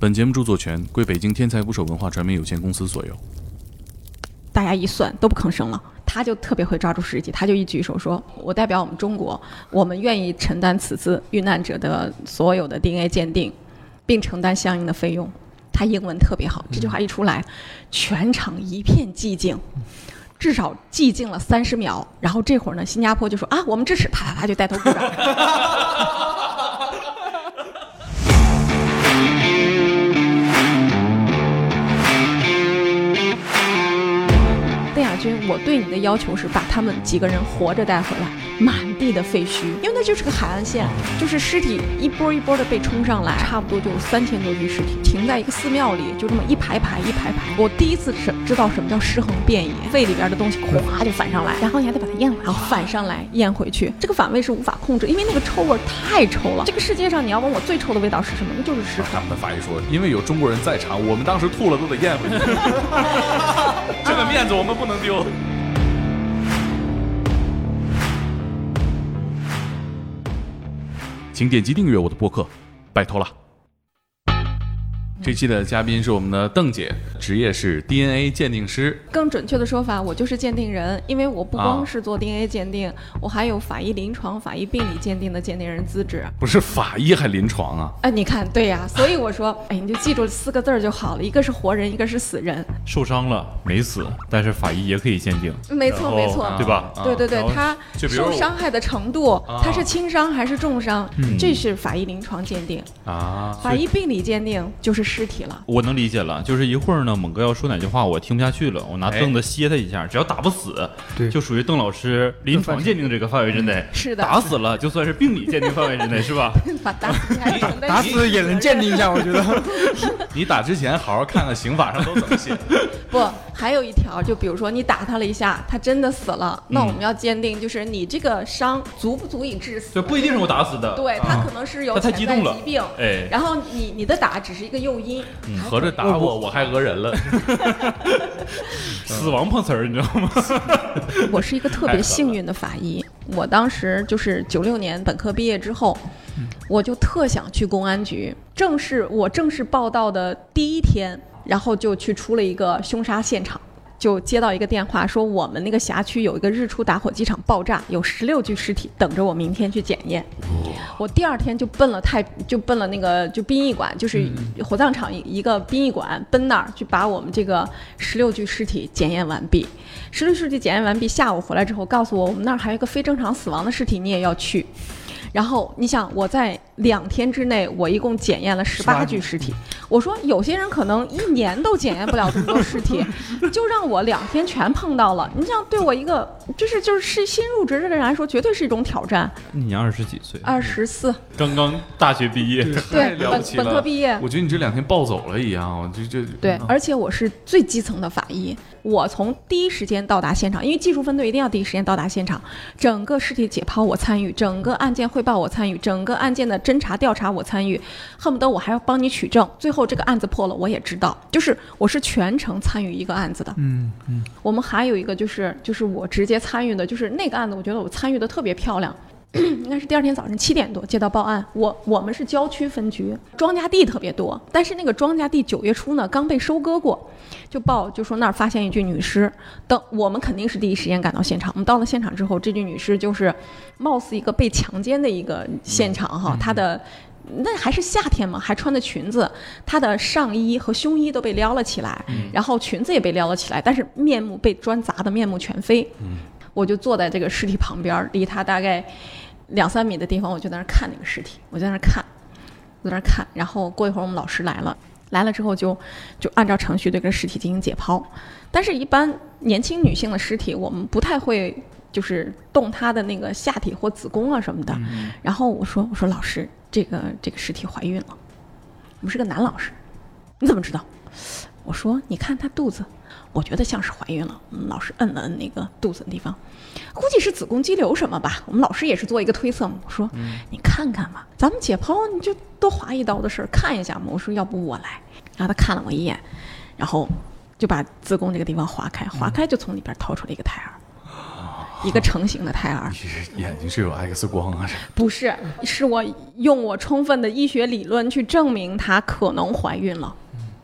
本节目著作权归北京天才捕手文化传媒有限公司所有。大家一算都不吭声了，他就特别会抓住时机，他就一举手说：“我代表我们中国，我们愿意承担此次遇难者的所有的 DNA 鉴定，并承担相应的费用。”他英文特别好，这句话一出来，全场一片寂静，至少寂静了三十秒。然后这会儿呢，新加坡就说：“啊，我们支持！”啪啪啪就带头鼓掌。邓亚军，我对你的要求是把他们几个人活着带回来，满地的废墟，因为那就是个海岸线，就是尸体一波一波的被冲上来，差不多就三千多具尸体停在一个寺庙里，就这么一排排一排排。我第一次是知道什么叫尸横遍野，胃里边的东西咵就反上来，然后你还得把它咽回，然后反上来咽回去，这个反胃是无法控制，因为那个臭味太臭了。这个世界上你要问我最臭的味道是什么，那就是尸他们的法医说，因为有中国人在场，我们当时吐了都得咽回去，这个面子我们不能丢。请点击订阅我的播客，拜托了。这期的嘉宾是我们的邓姐，职业是 DNA 鉴定师。更准确的说法，我就是鉴定人，因为我不光是做 DNA 鉴定，我还有法医临床、法医病理鉴定的鉴定人资质。不是法医还临床啊？哎，你看，对呀，所以我说，哎，你就记住四个字儿就好了，一个是活人，一个是死人。受伤了没死，但是法医也可以鉴定。没错，没错，对吧？对对对，他受伤害的程度，他是轻伤还是重伤，嗯这是法医临床鉴定。啊，法医病理鉴定就是尸体了。我能理解了，就是一会儿呢，猛哥要说哪句话，我听不下去了，我拿哎凳子歇他一下，只要打不死，对就属于邓老师临床鉴定这个范围之内。是的打死了就算是病理鉴定范围之内，是吧？把打 打死也能鉴定一下，我觉得。你打之前好好看看刑法上都怎么写。不，还有一条，就比如说你打他了一下，他真的死了，那我们要鉴定就是你这个伤足不足以致死。就不一定是我打死的。对他可能是有潜在疾病，哎然后你你的打只是一个诱因，合着打我，我还讹人了。死亡碰瓷儿，你知道吗？我是一个特别幸运的法医，我当时就是九六年本科毕业之后，我就特想去公安局。正是我正式报道的第一天，然后就去出了一个凶杀现场。就接到一个电话，说我们那个辖区有一个日出打火机厂爆炸，有十六具尸体等着我明天去检验。我第二天就奔了太，就奔了那个就殡仪馆，就是火葬场一一个殡仪馆，奔那儿去把我们这个十六具尸体检验完毕。十六具尸体检验完毕，下午回来之后告诉我，我们那儿还有一个非正常死亡的尸体，你也要去。然后你想，我在两天之内，我一共检验了十八具尸体。我说有些人可能一年都检验不了这么多尸体，就让我两天全碰到了。你想，对我一个就是就是是新入职的人来说，绝对是一种挑战。你二十几岁，二十四，刚刚大学毕业，对，本了不起了。本科毕业，我觉得你这两天暴走了一样，我就就对，而且我是最基层的法医，我从第一时间到达现场，因为技术分队一定要第一时间到达现场，整个尸体解剖我参与，整个案件汇报我参与，整个案件的侦查调查我参与，恨不得我还要帮你取证，最后这个案子破了我也知道，就是我是全程参与一个案子的。嗯嗯，我们还有一个就是就是我直接参与的，就是那个案子，我觉得我参与的特别漂亮。应该是第二天早上七点多接到报案，我我们是郊区分局，庄稼地特别多，但是那个庄稼地九月初呢刚被收割过，就报就说那儿发现一具女尸，等我们肯定是第一时间赶到现场。我们到了现场之后，这具女尸就是貌似一个被强奸的一个现场哈，她的。那还是夏天嘛，还穿的裙子，她的上衣和胸衣都被撩了起来，然后裙子也被撩了起来，但是面目被砖砸的面目全非。我就坐在这个尸体旁边，离她大概两三米的地方，我就在那儿看那个尸体，我就在那儿看，我在那儿看，然后过一会儿我们老师来了，来了之后就就按照程序对这个尸体进行解剖，但是一般年轻女性的尸体，我们不太会就是动她的那个下体或子宫啊什么的。然后我说我说老师，这个这个尸体怀孕了，我们是个男老师，你怎么知道？我说你看她肚子，我觉得像是怀孕了。我们老师摁了摁那个肚子的地方，估计是子宫肌瘤什么吧。我们老师也是做一个推测嘛。我说、你看看嘛，咱们解剖你就多划一刀的事儿，看一下嘛。我说要不我来。然后他看了我一眼，然后就把子宫这个地方划开，划开就从里边掏出了一个胎儿。一个成型的胎儿。眼睛是有 X 光啊？这不是，是我用我充分的医学理论去证明她可能怀孕了。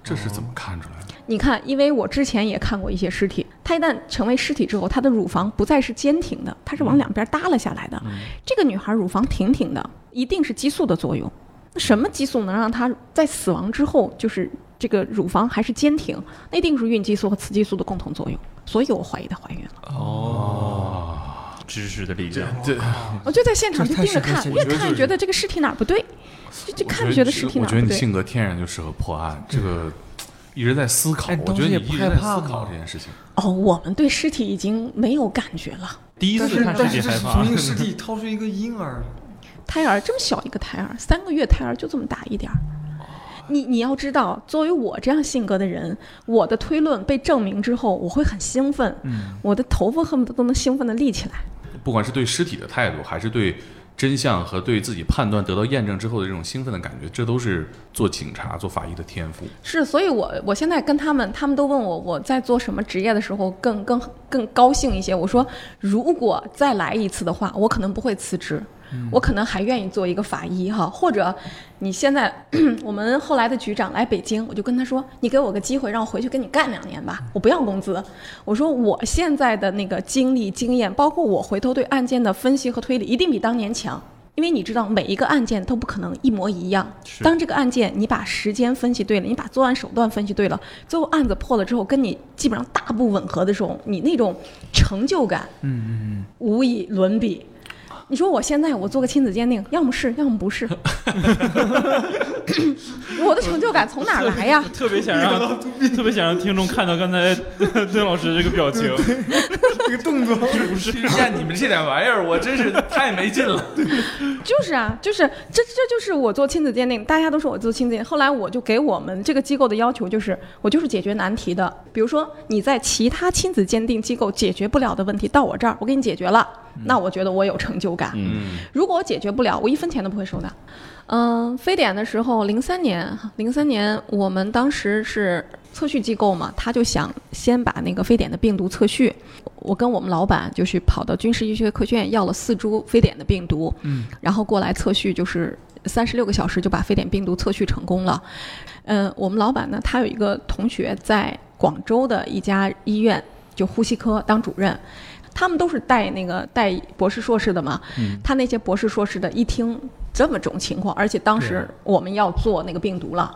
这是怎么看出来的？你看，因为我之前也看过一些尸体，它一旦成为尸体之后，它的乳房不再是坚挺的，它是往两边耷拉下来的。这个女孩乳房挺挺的，一定是激素的作用。那什么激素能让她在死亡之后，就是这个乳房还是坚挺？那一定是孕激素和雌激素的共同作用。所以我怀疑她怀孕了。哦，知识的力量。对 我就在现场就盯着看，越看越觉得这个尸体哪儿不对，就就看着觉得尸体哪不对我觉得你。性格天然就适合破案，这个一直在思考。哎我觉得也不一直在害怕思考这件事情。哦，我们对尸体已经没有感觉了。第一次看但是这是世界害怕从一个 尸体掏出一个婴儿，胎儿这么小一个胎儿，三个月胎儿就这么大一点儿。你你要知道，作为我这样性格的人，我的推论被证明之后，我会很兴奋，嗯我的头发恨不得都能兴奋的立起来。不管是对尸体的态度，还是对真相和对自己判断得到验证之后的这种兴奋的感觉，这都是做警察、做法医的天赋。是，所以我我现在跟他们，他们都问我我在做什么职业的时候更更更高兴一些。我说，如果再来一次的话，我可能不会辞职，我可能还愿意做一个法医哈。或者你现在我们后来的局长来北京，我就跟他说，你给我个机会，让我回去跟你干两年吧，我不要工资。我说我现在的那个经历经验，包括我回头对案件的分析和推理，一定比当年强。因为你知道，每一个案件都不可能一模一样。当这个案件你把时间分析对了，你把作案手段分析对了，最后案子破了之后，跟你基本上大不吻合的时候，你那种成就感，嗯嗯嗯，无以伦比。你说我现在我做个亲子鉴定，要么是，要么不是，我的成就感从哪儿来呀？特别想让特别想让听众看到刚才 邓老师这个表情，这个动作，不是，像你们这点玩意儿，我真是太没劲了。就是啊，就是这这就是我做亲子鉴定，大家都说我做亲子鉴定。后来我就给我们这个机构的要求就是，我就是解决难题的。比如说你在其他亲子鉴定机构解决不了的问题，到我这儿我给你解决了，那我觉得我有成就感。嗯，如果我解决不了，我一分钱都不会收的。嗯，非典的时候，零三年，零三年我们当时是测序机构嘛，他就想先把那个非典的病毒测序。我跟我们老板就去跑到军事医学科学院要了四株非典的病毒，嗯，然后过来测序，就是三十六个小时就把非典病毒测序成功了。嗯，我们老板呢，他有一个同学在广州的一家医院，就呼吸科当主任。他们都是带那个带博士硕士的嘛，他那些博士硕士的一听这么种情况，而且当时我们要做那个病毒了，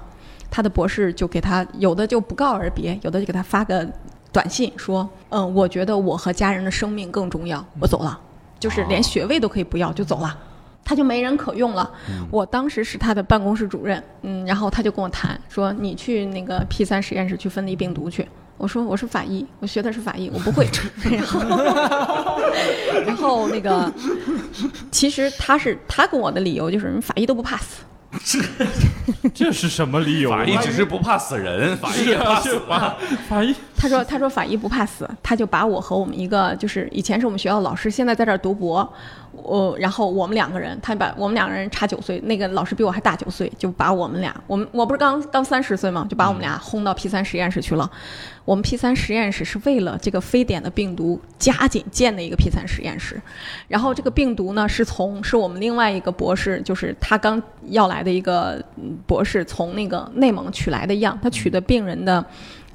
他的博士就给他有的就不告而别，有的就给他发个短信说，嗯，我觉得我和家人的生命更重要，我走了，就是连学位都可以不要就走了。他就没人可用了。我当时是他的办公室主任，嗯，然后他就跟我谈说，你去那个 P 三实验室去分离病毒去。我说我是法医，我学的是法医，我不会。然后，然后那个，其实他是他跟我的理由就是法医都不怕死。这是什么理由啊？法医只是不怕死人，法医也怕死法法医他说：“他说法医不怕死，他就把我和我们一个就是以前是我们学校的老师，现在在这儿读博，我然后我们两个人，他把我们两个人差九岁，那个老师比我还大九岁，就把我们俩，我们我不是刚刚三十岁嘛，就把我们俩轰到 P 三实验室去了。我们 P 三实验室是为了这个非典的病毒加紧建的一个 P 三实验室，然后这个病毒呢是从是我们另外一个博士，就是他刚要来的一个嗯博士从那个内蒙取来的样，他取的病人的。”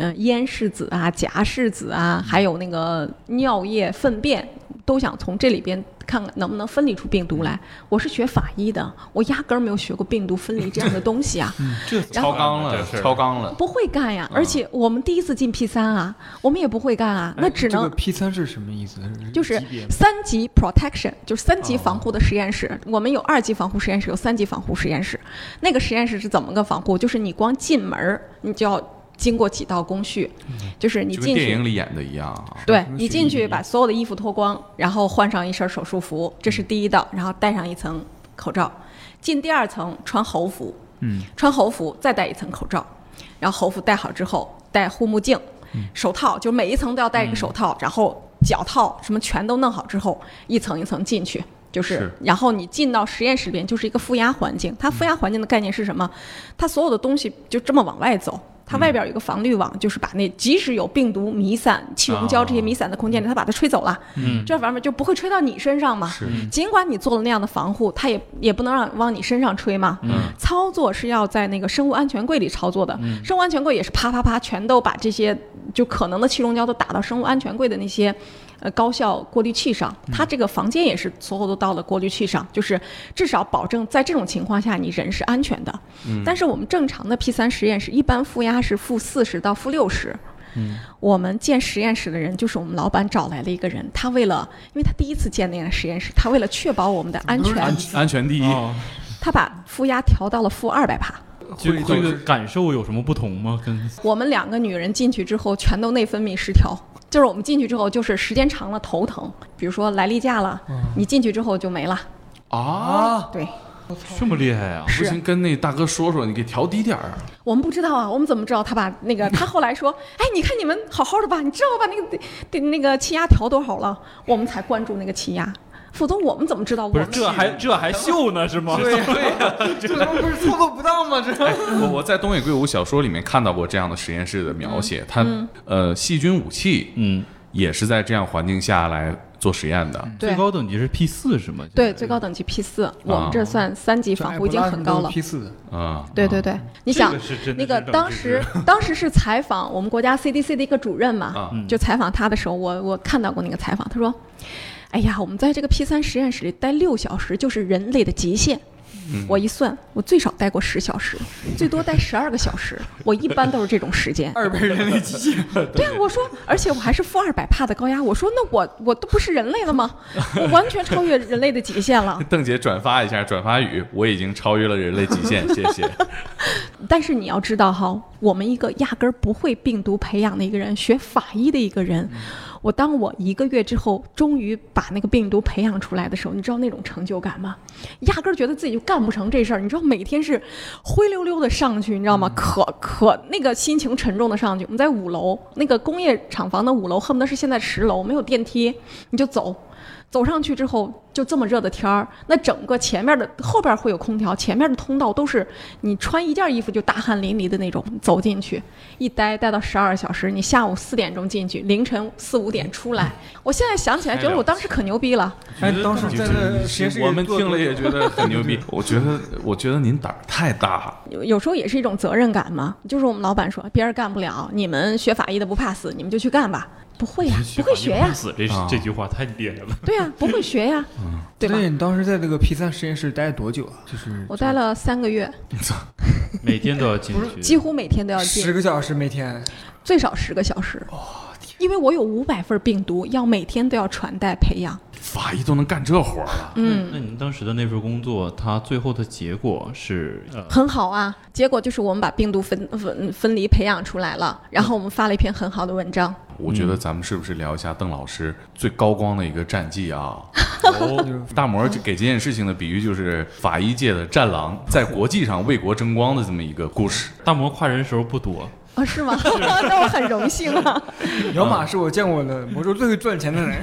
嗯，咽拭子啊、夹拭子啊，还有那个尿液、粪便，都想从这里边看看能不能分离出病毒来。我是学法医的，我压根儿没有学过病毒分离这样的东西啊，这超纲了超纲了。不会干呀。而且我们第一次进 P 三啊，我们也不会干啊，那只能这个 P 三是什么意思？就是三级 protection，就是三级防护的实验室。我们有二级防护实验室，有三级防护实验室。那个实验室是怎么个防护？就是你光进门儿，你就要经过几道工序，就是你进去。电影里演的一样啊。对你进去把所有的衣服脱光，然后换上一身手术服，这是第一道，然后戴上一层口罩。进第二层穿猴服，嗯，穿猴服再戴一层口罩，然后猴服戴好之后戴护目镜，手套就每一层都要戴一个手套，然后脚套什么全都弄好之后，一层一层进去。就是，是然后你进到实验室里边，就是一个负压环境。它负压环境的概念是什么？它所有的东西就这么往外走，它外边有一个防滤网，就是把那即使有病毒弥散、气溶胶这些弥散的空间里，它把它吹走了，嗯，这玩意儿就不会吹到你身上嘛。是尽管你做了那样的防护，它也也不能让往你身上吹嘛。嗯操作是要在那个生物安全柜里操作的，生物安全柜也是啪啪啪，全都把这些就可能的气溶胶都打到生物安全柜的那些。呃，高效过滤器上，它这个房间也是所有都到了过滤器上，就是至少保证在这种情况下你人是安全的。但是我们正常的 P 三实验室一般负压是负四十到负六十。我们建实验室的人就是我们老板找来了一个人，他为了，因为他第一次建那个实验室，他为了确保我们的安全，安全第一。哦，他把负压调到了负二百帕。就这个感受有什么不同吗？跟我们两个女人进去之后，全都内分泌失调。就是我们进去之后，就是时间长了头疼，比如说来例假了，你进去之后就没了。啊，对这么厉害啊？不行，跟那大哥说说，你给调低点儿。我们不知道啊，我们怎么知道他把那个？他后来说，哎，你看你们好好的吧，你知道我把那个得那个气压调多少了？我们才关注那个气压，否则我们怎么知道我们？不是，这还这还秀呢是吗？对呀，这他妈不是操作不当吗？这哎，我我在东野圭吾小说里面看到过这样的实验室的描写，它呃细菌武器嗯，也是在这样环境下来做实验的。最高等级是 P 四是吗？对，最高等级 P 四，我们这算三级防护已经很高了。P 四，啊，对对对，你想那个当时当时是采访我们国家 CDC 的一个主任嘛，啊就采访他的时候，我我看到过那个采访，他说：“哎呀，我们在这个 P 三实验室里待六小时就是人类的极限。”我一算，我最少待过十小时，最多待十二个小时。我一般都是这种时间。二倍人类极限，对啊，我说，而且我还是负二百帕的高压。我说，那我我都不是人类了吗？我完全超越人类的极限了。邓姐转发一下，转发语，我已经超越了人类极限，谢谢。但是你要知道哈，我们一个压根儿不会病毒培养的一个人，学法医的一个人，我当我一个月之后终于把那个病毒培养出来的时候，你知道那种成就感吗？压根儿觉得自己就干不成这事儿，你知道每天是灰溜溜的上去，你知道吗？可可那个心情沉重的上去。我们在五楼，那个工业厂房的五楼，恨不得是现在十楼，没有电梯，你就走。走上去之后，就这么热的天儿，那整个前面的后边会有空调，前面的通道都是你穿一件衣服就大汗淋漓的那种。走进去，一待待到十二小时，你下午四点钟进去，凌晨四五点出来。我现在想起来，觉得我当时可牛逼了。哎，当时在那实验室我们听了也觉得很牛逼。我觉得，我觉得您胆儿太大。有有时候也是一种责任感嘛，就是我们老板说别人干不了，你们学法医的不怕死，你们就去干吧。不会呀，不会学呀，死这啊这句话太厉害了。对呀，不会学呀，对吧？对，你当时在这个 P 三实验室待了多久啊？就是我待了三个月，每天都要进去，几乎每天都要进十，个小时每天，最少十个小时。因为我有五百份病毒，要每天都要传代培养。法医都能干这活儿了，嗯，那您当时的那份工作，它最后的结果是呃，很好啊。结果就是我们把病毒分分分离培养出来了，然后我们发了一篇很好的文章。我觉得咱们是不是聊一下邓老师最高光的一个战绩啊？哦，大魔儿给这件事情的比喻就是法医界的战狼，在国际上为国争光的这么一个故事。大魔跨人时候不多，哦，是吗？那我很荣幸啊。姚马是我见过的魔兽最会赚钱的人。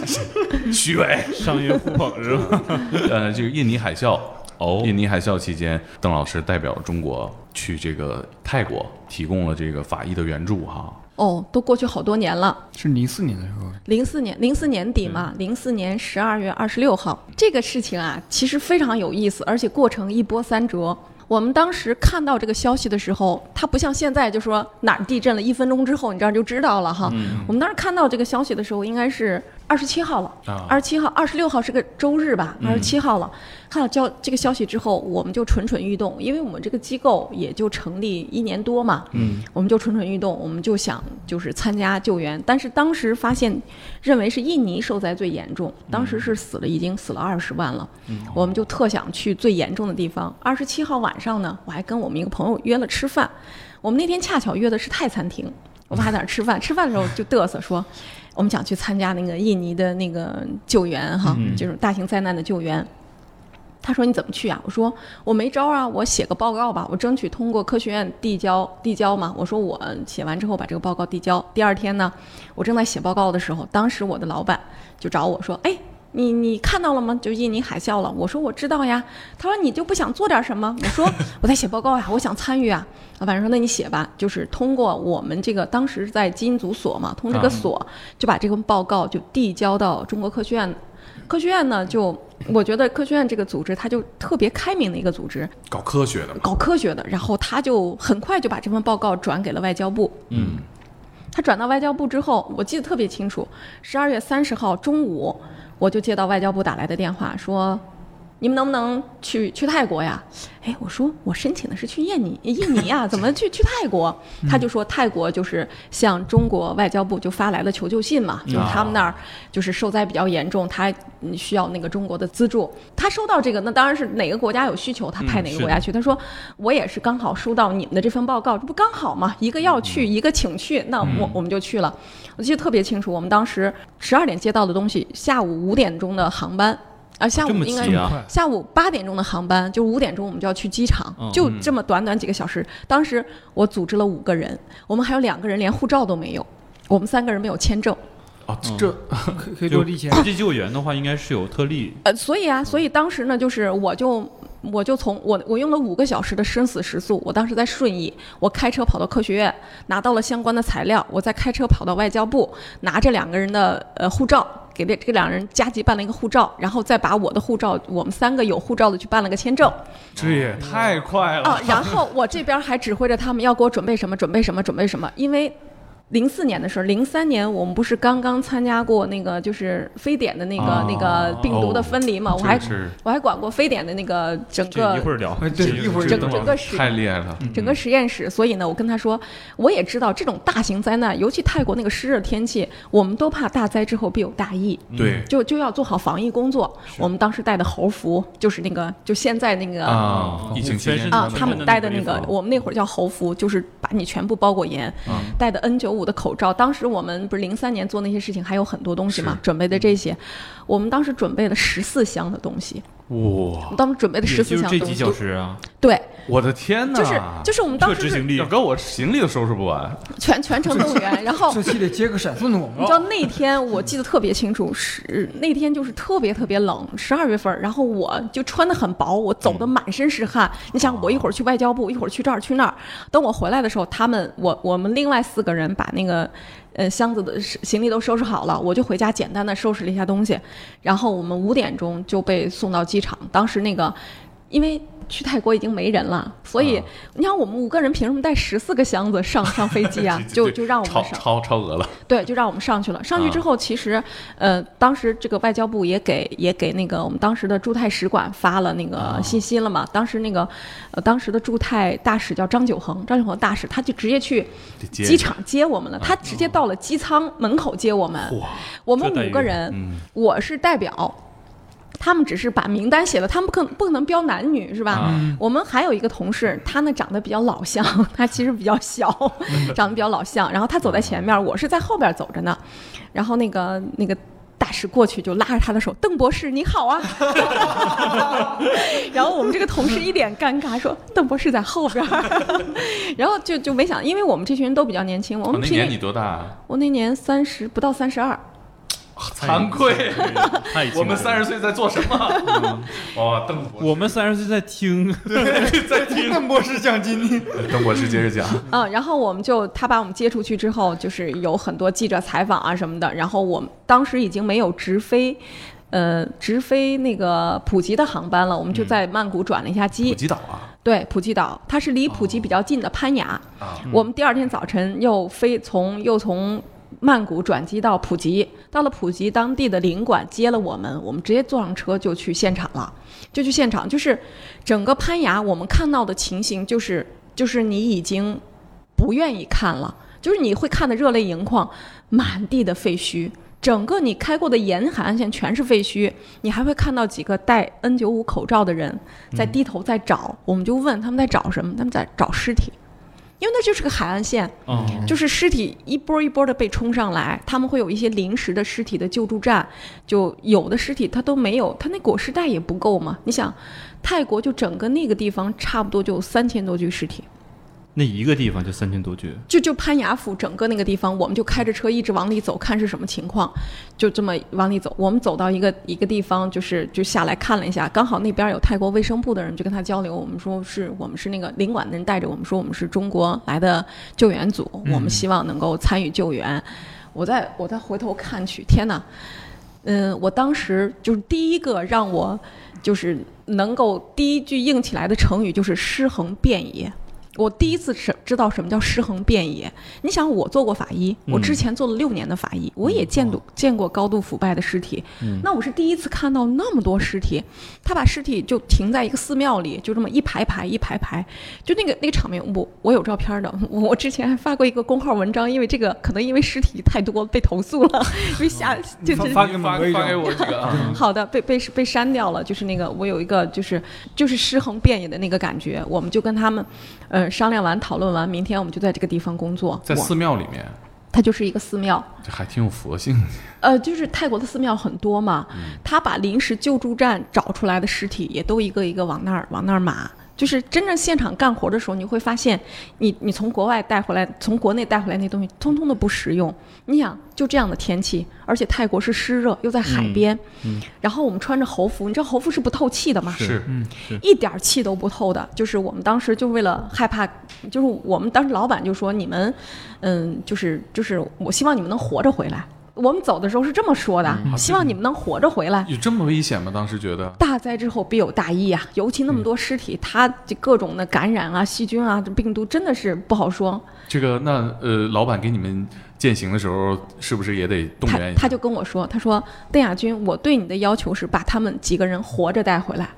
虚伪。商业互捧是吧？呃，这个印尼海啸，哦印尼海啸期间，邓老师代表中国去这个泰国，提供了这个法医的援助哈。哦，都过去好多年了。是零四年的时候，零四年，零四年底嘛，零四年十二月二十六号，这个事情啊，其实非常有意思，而且过程一波三折。我们当时看到这个消息的时候，它不像现在就说哪儿地震了，一分钟之后你这样就知道了哈。我们当时看到这个消息的时候，应该是二十七号了，啊。二十七号、二十六号是个周日吧，二十七号了。看到交这个消息之后，我们就蠢蠢欲动，因为我们这个机构也就成立一年多嘛，嗯，我们就蠢蠢欲动，我们就想就是参加救援，但是当时发现认为是印尼受灾最严重，当时是死了已经死了二十万了，嗯。我们就特想去最严重的地方。二十七号晚上呢，我还跟我们一个朋友约了吃饭，我们那天恰巧约的是泰餐厅，我们还在那儿吃饭，吃饭的时候就嘚瑟说，我们想去参加那个印尼的那个救援哈，就是大型灾难的救援。他说你怎么去啊？我说我没招啊，我写个报告吧，我争取通过科学院递交递交嘛。我说我写完之后把这个报告递交。第二天呢，我正在写报告的时候，当时我的老板就找我说，哎，你你看到了吗？就印尼海啸了。我说我知道呀。他说你就不想做点什么？我说我在写报告呀，我想参与啊。老板说那你写吧，就是通过我们这个当时在基因组所嘛，通过这个所就把这份报告就递交到中国科学院。科学院呢，就我觉得科学院这个组织，它就特别开明的一个组织，搞科学的，搞科学的。然后他就很快就把这份报告转给了外交部。嗯，他转到外交部之后，我记得特别清楚，十二月三十号中午，我就接到外交部打来的电话，说你们能不能去去泰国呀？哎，我说我申请的是去印尼，印尼呀，怎么去去泰国？他就说泰国就是向中国外交部就发来了求救信嘛，就是他们那儿就是受灾比较严重，他嗯需要那个中国的资助。他收到这个，那当然是哪个国家有需求，他派哪个国家去。他说我也是刚好收到你们的这份报告，这不刚好吗？一个要去，一个请去，那我我们就去了。我记得特别清楚，我们当时十二点接到的东西，下午五点钟的航班。啊，下午应该啊下午八点钟的航班，就五点钟我们就要去机场，嗯就这么短短几个小时。当时我组织了五个人，我们还有两个人连护照都没有，我们三个人没有签证。啊，这 可可以就多理解。国际救援的话，应该是有特例。呃，所以啊，所以当时呢，就是我就我就从我我用了五个小时的生死时速，我当时在顺义，我开车跑到科学院，拿到了相关的材料，我再开车跑到外交部，拿着两个人的呃护照。给这这两人加急办了一个护照，然后再把我的护照，我们三个有护照的去办了个签证。这也太快了啊，然后我这边还指挥着他们要给我准备什么，准备什么，准备什么，因为。零四年的时候，零三年我们不是刚刚参加过那个就是非典的那个、啊那个病毒的分离嘛？我还是我还管过非典的那个整个一个会儿聊。哎，对，一会儿整个实太厉害了，整个实验室，所以呢，我跟他说，我也知道这种大型灾难，尤其泰国那个湿热天气，我们都怕大灾之后必有大疫，对就就要做好防疫工作。我们当时带的猴服，就是那个就现在那个啊，疫情期间啊，他们带的那个我们那会儿叫猴服，就是把你全部包裹严，戴的 N 9 5的口罩。当时我们不是零三年做那些事情，还有很多东西嘛，准备的这些，我们当时准备了十四箱的东西，哇。当时准备了也十四就是这几箱东西，小时啊，对，我的天哪！就是就是我们当时是这执行力要搁我行李都收拾不完，全全程动员，然后这期得接个闪送的广你知道。那天我记得特别清楚，是那天就是特别特别冷，十二月份儿，然后我就穿的很薄，我走的满身是汗。你想，我一会儿去外交部，一会儿去这儿去那儿，等我回来的时候，他们我我们另外四个人把那个呃箱子的行李都收拾好了，我就回家简单的收拾了一下东西，然后我们五点钟就被送到机场。当时那个因为。去泰国已经没人了，所以、啊你想我们五个人凭什么带十四个箱子上上飞机啊？就就让我们超上。超超额了，对，就让我们上去了。上去之后，其实，呃，当时这个外交部也给也给那个我们当时的驻泰使馆发了那个信息了嘛。当时那个，呃，当时的驻泰大使叫张九恒，张九恒大使他就直接去机场接我们了，他直接到了机舱门口接我们。哇，我们五个人，嗯，我是代表。他们只是把名单写了，他们不可不可能标男女是吧？啊我们还有一个同事，他呢长得比较老相，他其实比较小，长得比较老相。然后他走在前面，我是在后边走着呢。然后那个那个大使过去就拉着他的手，邓博士你好啊。然后我们这个同事一脸尴尬，说邓博士在后边。然后就就没想，因为我们这群人都比较年轻，我哦们那年你多大啊？我那年三十不到三十二。惭愧，太我们三十岁在做什么？哇，邓博士，我们三十岁在听，在 听。邓博士讲经历，邓博士接着讲，嗯，然后我们就他把我们接出去之后，就是有很多记者采访啊什么的。然后我们当时已经没有直飞，呃，直飞那个普吉的航班了，我们就在曼谷转了一下机。普吉岛啊。对，普吉岛，它是离普吉比较近的攀雅。啊，我们第二天早晨又飞从又从曼谷转机到普吉，到了普吉当地的领馆接了我们，我们直接坐上车就去现场了，就去现场，就是整个攀崖我们看到的情形就是就是你已经不愿意看了，就是你会看得热泪盈眶，满地的废墟。整个你开过的沿海岸线全是废墟，你还会看到几个戴 N 9 5口罩的人在低头在找，我们就问他们在找什么，他们在找尸体，因为那就是个海岸线，哦，就是尸体一波一波的被冲上来，他们会有一些临时的尸体的救助站，就有的尸体它都没有，它那裹尸袋也不够嘛。你想，泰国就整个那个地方差不多就三千多具尸体，那一个地方就三千多具，就就潘雅府整个那个地方，我们就开着车一直往里走，看是什么情况，就这么往里走。我们走到一个一个地方，就是就下来看了一下，刚好那边有泰国卫生部的人，就跟他交流。我们说是我们是那个领馆的人带着我们说我们是中国来的救援组，我们希望能够参与救援。我再我再回头看去，天哪！嗯，我当时就是第一个让我就是能够第一句硬起来的成语就是尸横遍野。我第一次是知道什么叫尸横遍野。你想，我做过法医，我之前做了六年的法医，我也见过见过高度腐败的尸体。那我是第一次看到那么多尸体，他把尸体就停在一个寺庙里，就这么一排排一排排，就那个那个场面，我我有照片的。我之前还发过一个公号文章，因为这个可能因为尸体太多被投诉了，因为下就就发给发某个发给我几个啊，好的，被被被删掉了，就是那个我有一个就是就是尸横遍野的那个感觉，我们就跟他们，呃商量完讨论完，明天我们就在这个地方工作。在寺庙里面，它就是一个寺庙，这还挺有佛性的。呃，就是泰国的寺庙很多嘛，他把临时救助站找出来的尸体也都一个一个往那儿往那儿码。就是真正现场干活的时候，你会发现你，你从国外带回来，从国内带回来那东西，通通的不实用。你想，就这样的天气，而且泰国是湿热，又在海边，然后我们穿着猴服，你知道猴服是不透气的吗？是，一点儿气都不透的。就是我们当时就为了害怕，就是我们当时老板就说你们，嗯，就是就是我希望你们能活着回来。我们走的时候是这么说的，希望你们能活着回来。有这么危险吗？当时觉得大灾之后必有大疫啊，尤其那么多尸体，它这各种的感染啊、细菌啊、这病毒真的是不好说。这个那呃，老板给你们践行的时候，是不是也得动员一下？他他就跟我说，他说邓亚军，我对你的要求是把他们几个人活着带回来。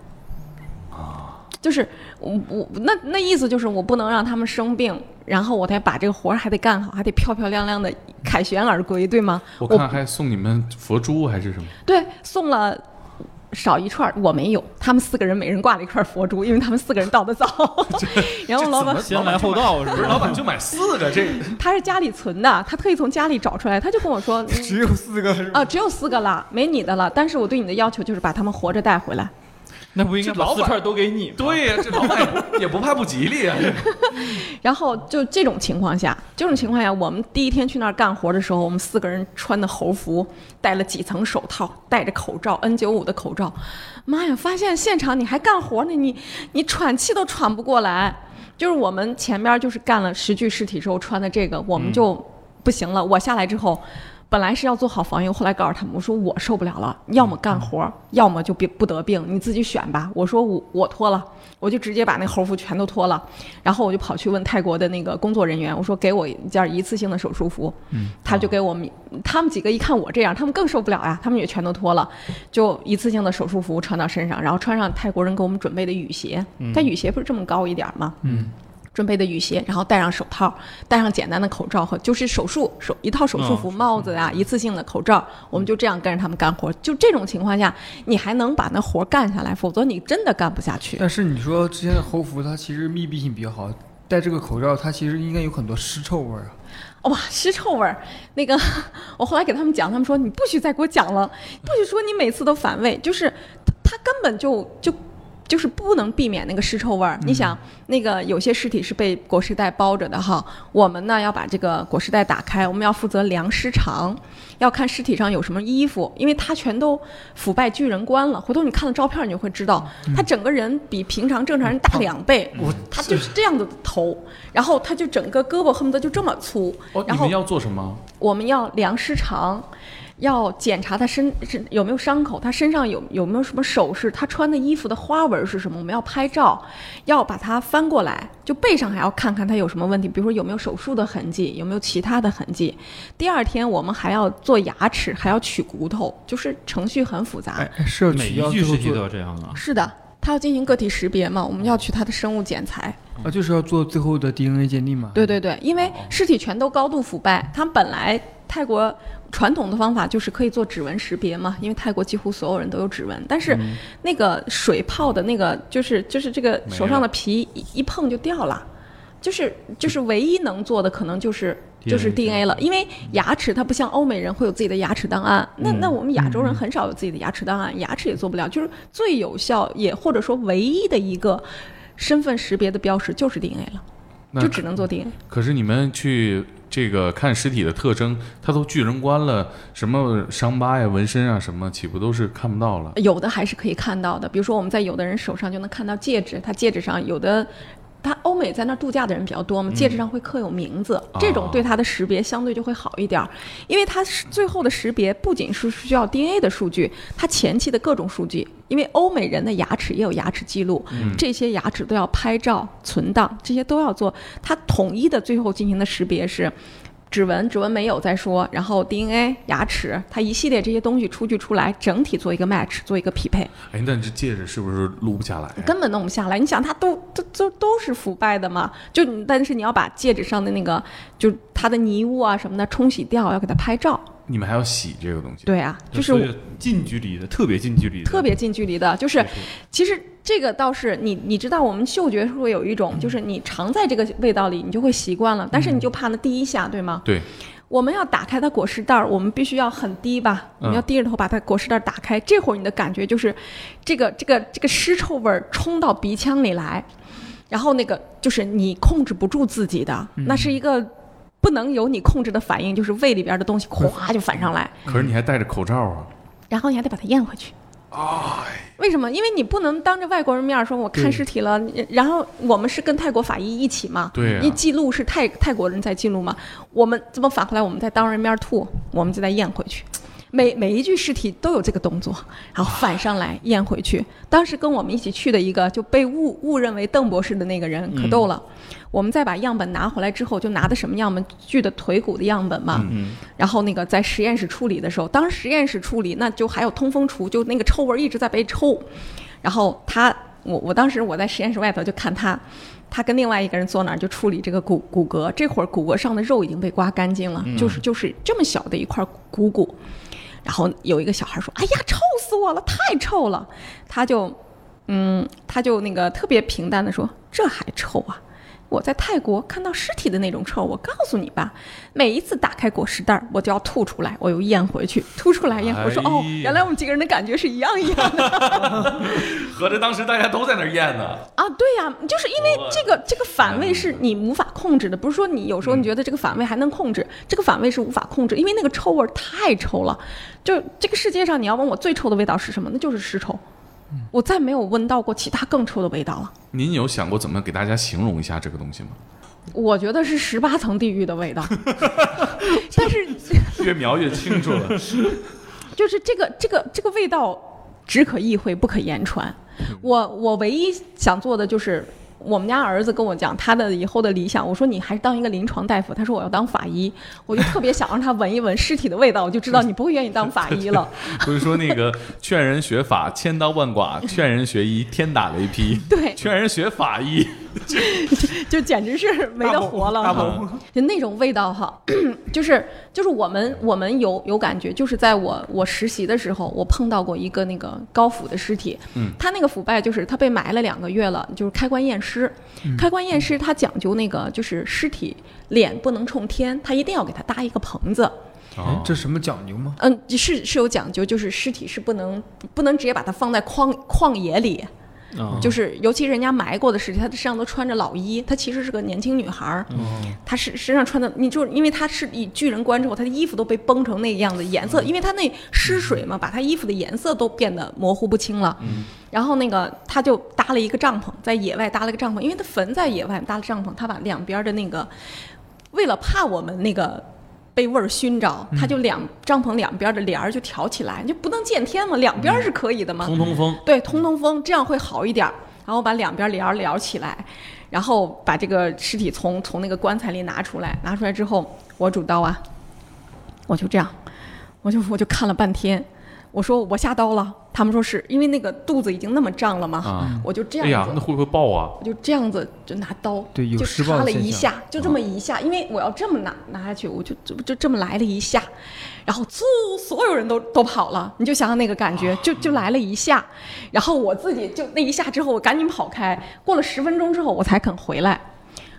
啊就是我我那那意思就是我不能让他们生病，然后我得把这个活儿还得干好，还得漂漂亮亮的凯旋而归，对吗？我看还送你们佛珠还是什么？对，送了少一串儿，我没有，他们四个人每人挂了一串佛珠，因为他们四个人到的早。然后老板先来后到是不是吧？老板就买四个，这他是家里存的，他特意从家里找出来，他就跟我说，嗯只有四个？啊，只有四个了，没你的了。但是我对你的要求就是把他们活着带回来。那不应该老四串都给你吗？对呀，这老板也不 也不怕不吉利啊。然后就这种情况下，这种情况下，我们第一天去那儿干活的时候，我们四个人穿的猴服，戴了几层手套，戴着口罩 N95 的口罩。妈呀，发现现场你还干活呢，你你喘气都喘不过来。就是我们前边就是干了十具尸体之后穿的这个，我们就不行了。我下来之后。本来是要做好防疫，后来告诉他们，我说我受不了了，要么干活，要么就别不得病，你自己选吧。我说我我脱了，我就直接把那猴服全都脱了，然后我就跑去问泰国的那个工作人员，我说给我一件一次性的手术服，他就给我们，他们几个一看我这样，他们更受不了呀，他们也全都脱了，就一次性的手术服穿到身上，然后穿上泰国人给我们准备的雨鞋，但雨鞋不是这么高一点儿吗？嗯。准备的雨鞋，然后戴上手套，戴上简单的口罩和就是手术手一套手术服、帽子呀、一次性的口罩，我们就这样跟着他们干活。就这种情况下，你还能把那活干下来，否则你真的干不下去。但是你说之前的猴服它其实密闭性比较好，戴这个口罩它其实应该有很多尸臭味儿啊。哇，尸臭味儿！那个，我后来给他们讲，他们说你不许再给我讲了，不许说你每次都反胃，就是他根本就就。就是不能避免那个尸臭味儿。你想，那个有些尸体是被裹尸袋包着的哈，我们呢要把这个裹尸袋打开，我们要负责量尸长，要看尸体上有什么衣服，因为他全都腐败巨人观了。回头你看了照片，你就会知道，他整个人比平常正常人大两倍，他就是这样子的头，然后他就整个胳膊恨不得就这么粗，哦，你然后们要做什么？我们要量尸长，要检查他身是有没有伤口，他身上有有没有什么首饰，他穿的衣服的花纹是什么，我们要拍照，要把它翻过来，就背上还要看看他有什么问题，比如说有没有手术的痕迹，有没有其他的痕迹。第二天我们还要做牙齿，还要取骨头，就是程序很复杂。哎，是每一具尸体都要这样啊？是的，他要进行个体识别嘛，我们要取他的生物检材。啊，就是要做最后的 DNA 鉴定嘛。对对对，因为尸体全都高度腐败，他们本来泰国传统的方法就是可以做指纹识别嘛，因为泰国几乎所有人都有指纹，但是那个水泡的那个就是就是这个手上的皮一一碰就掉了，就是就是唯一能做的可能就是。就是 DNA DNA 了，因为牙齿它不像欧美人会有自己的牙齿档案，那那我们亚洲人很少有自己的牙齿档案，牙齿也做不了，就是最有效也或者说唯一的一个身份识别的标识就是 DNA 了。就只能做 DNA。可是你们去这个看尸体的特征，他都巨人观了，什么伤疤呀、纹身啊，什么岂不都是看不到了？有的还是可以看到的，比如说我们在有的人手上就能看到戒指，他戒指上有的。他欧美在那儿度假的人比较多嘛，戒指上会刻有名字，这种对它的识别相对就会好一点。儿，因为它是最后的识别不仅是需要 DNA 的数据，它前期的各种数据，因为欧美人的牙齿也有牙齿记录，这些牙齿都要拍照存档，这些都要做，它统一的最后进行的识别是。指纹，指纹没有再说，然后 DNA、牙齿，它一系列这些东西出具出来，整体做一个 match，做一个匹配，哎，那这戒指是不是录不下来？根本弄不下来。你想，它都都都都是腐败的嘛，就你但是你要把戒指上的那个，就它的泥污啊什么的冲洗掉，要给它拍照。你们还要洗这个东西？对啊，就是近距离的，特别近距离的，特别近距离的，就是其实这个倒是你你知道，我们嗅觉是会有一种，就是你常在这个味道里，你就会习惯了，但是你就怕那第一下，对吗？对，我们要打开它果实袋儿，我们必须要很低吧，我们要低着头把它果实袋儿打开。这会儿你的感觉就是，这个这个这个尸臭味儿冲到鼻腔里来，然后那个就是你控制不住自己的，那是一个不能有你控制的反应，就是胃里边的东西咵就反上来，可是你还戴着口罩啊！然后你还得把它咽回去。为什么？因为你不能当着外国人面说我看尸体了，然后我们是跟泰国法医一起嘛，对呀因为记录是泰泰国人在记录嘛，我们这么反过来，我们在当人面吐，我们就再咽回去。每每一具尸体都有这个动作，然后反上来咽回去。当时跟我们一起去的一个就被误误认为邓博士的那个人可逗了。我们再把样本拿回来之后，就拿的什么样本？锯的腿骨的样本嘛。嗯，然后那个在实验室处理的时候，当时实验室处理那就还有通风处，就那个臭味儿一直在被抽。然后他，我我当时我在实验室外头就看他，他跟另外一个人坐那儿就处理这个骨骨骼，这会儿骨骼上的肉已经被刮干净了，就是就是这么小的一块骨骨。然后有一个小孩说：“哎呀，臭死我了，太臭了！”他就，嗯，他就那个特别平淡的说：“这还臭啊！”我在泰国看到尸体的那种臭，我告诉你吧，每一次打开果实袋儿，我就要吐出来，我又咽回去，吐出来咽回去。我说哦原来我们几个人的感觉是一样一样的 合着当时大家都在那儿咽呢。啊！对呀、就是因为这个这个反胃是你无法控制的，不是说你有时候你觉得这个反胃还能控制，这个反胃是无法控制，因为那个臭味儿太臭了。就这个世界上，你要问我最臭的味道是什么，那就是尸臭。我再没有闻到过其他更臭的味道了。您有想过怎么给大家形容一下这个东西吗？我觉得是十八层地狱的味道，但是越描越清楚了。就是这个这个这个味道只可意会不可言传。我我唯一想做的就是。我们家儿子跟我讲他的以后的理想，我说你还是当一个临床大夫。他说我要当法医，我就特别想让他闻一闻尸体的味道，我就知道你不会愿意当法医了。不是说那个劝人学法千刀万剐，劝人学医天打雷劈。对，劝人学法医，就简直是没得活了哈，就那种味道哈，就是就是我们我们有有感觉，就是在我我实习的时候，我碰到过一个那个高腐的尸体，嗯，他那个腐败就是他被埋了两个月了，就是开棺验尸，开棺验尸他讲究那个就是尸体脸不能冲天，他一定要给他搭一个棚子，哦。这什么讲究吗？嗯，是是有讲究，就是尸体是不能不能直接把它放在旷旷野里，啊。就是尤其人家埋过的尸体，她身上都穿着老衣，她其实是个年轻女孩儿，她是身上穿的，你就是因为她是以巨人观之后，她的衣服都被崩成那个样子，颜色，因为她那湿水嘛，把她衣服的颜色都变得模糊不清了。然后那个她就搭了一个帐篷，在野外搭了个帐篷，因为她坟在野外搭了帐篷，她把两边的那个，为了怕我们那个。被味儿熏着，他就两帐篷两边的帘儿就挑起来，就不能见天嘛，两边是可以的嘛。通通风。对，通通风，这样会好一点。然后把两边帘儿撩起来，然后把这个尸体从从那个棺材里拿出来，拿出来之后，我主刀啊，我就这样，我就我就看了半天，我说我下刀了，他们说是因为那个肚子已经那么胀了嘛，啊。我就这样子，哎呀，那会不会爆啊？我就这样子就拿刀，就插了一下，就这么一下，因为我要这么拿拿下去，我就就就这么来了一下，然后嗖，所有人都都跑了，你就想想那个感觉，就就来了一下，然后我自己就那一下之后，我赶紧跑开，过了十分钟之后我才肯回来。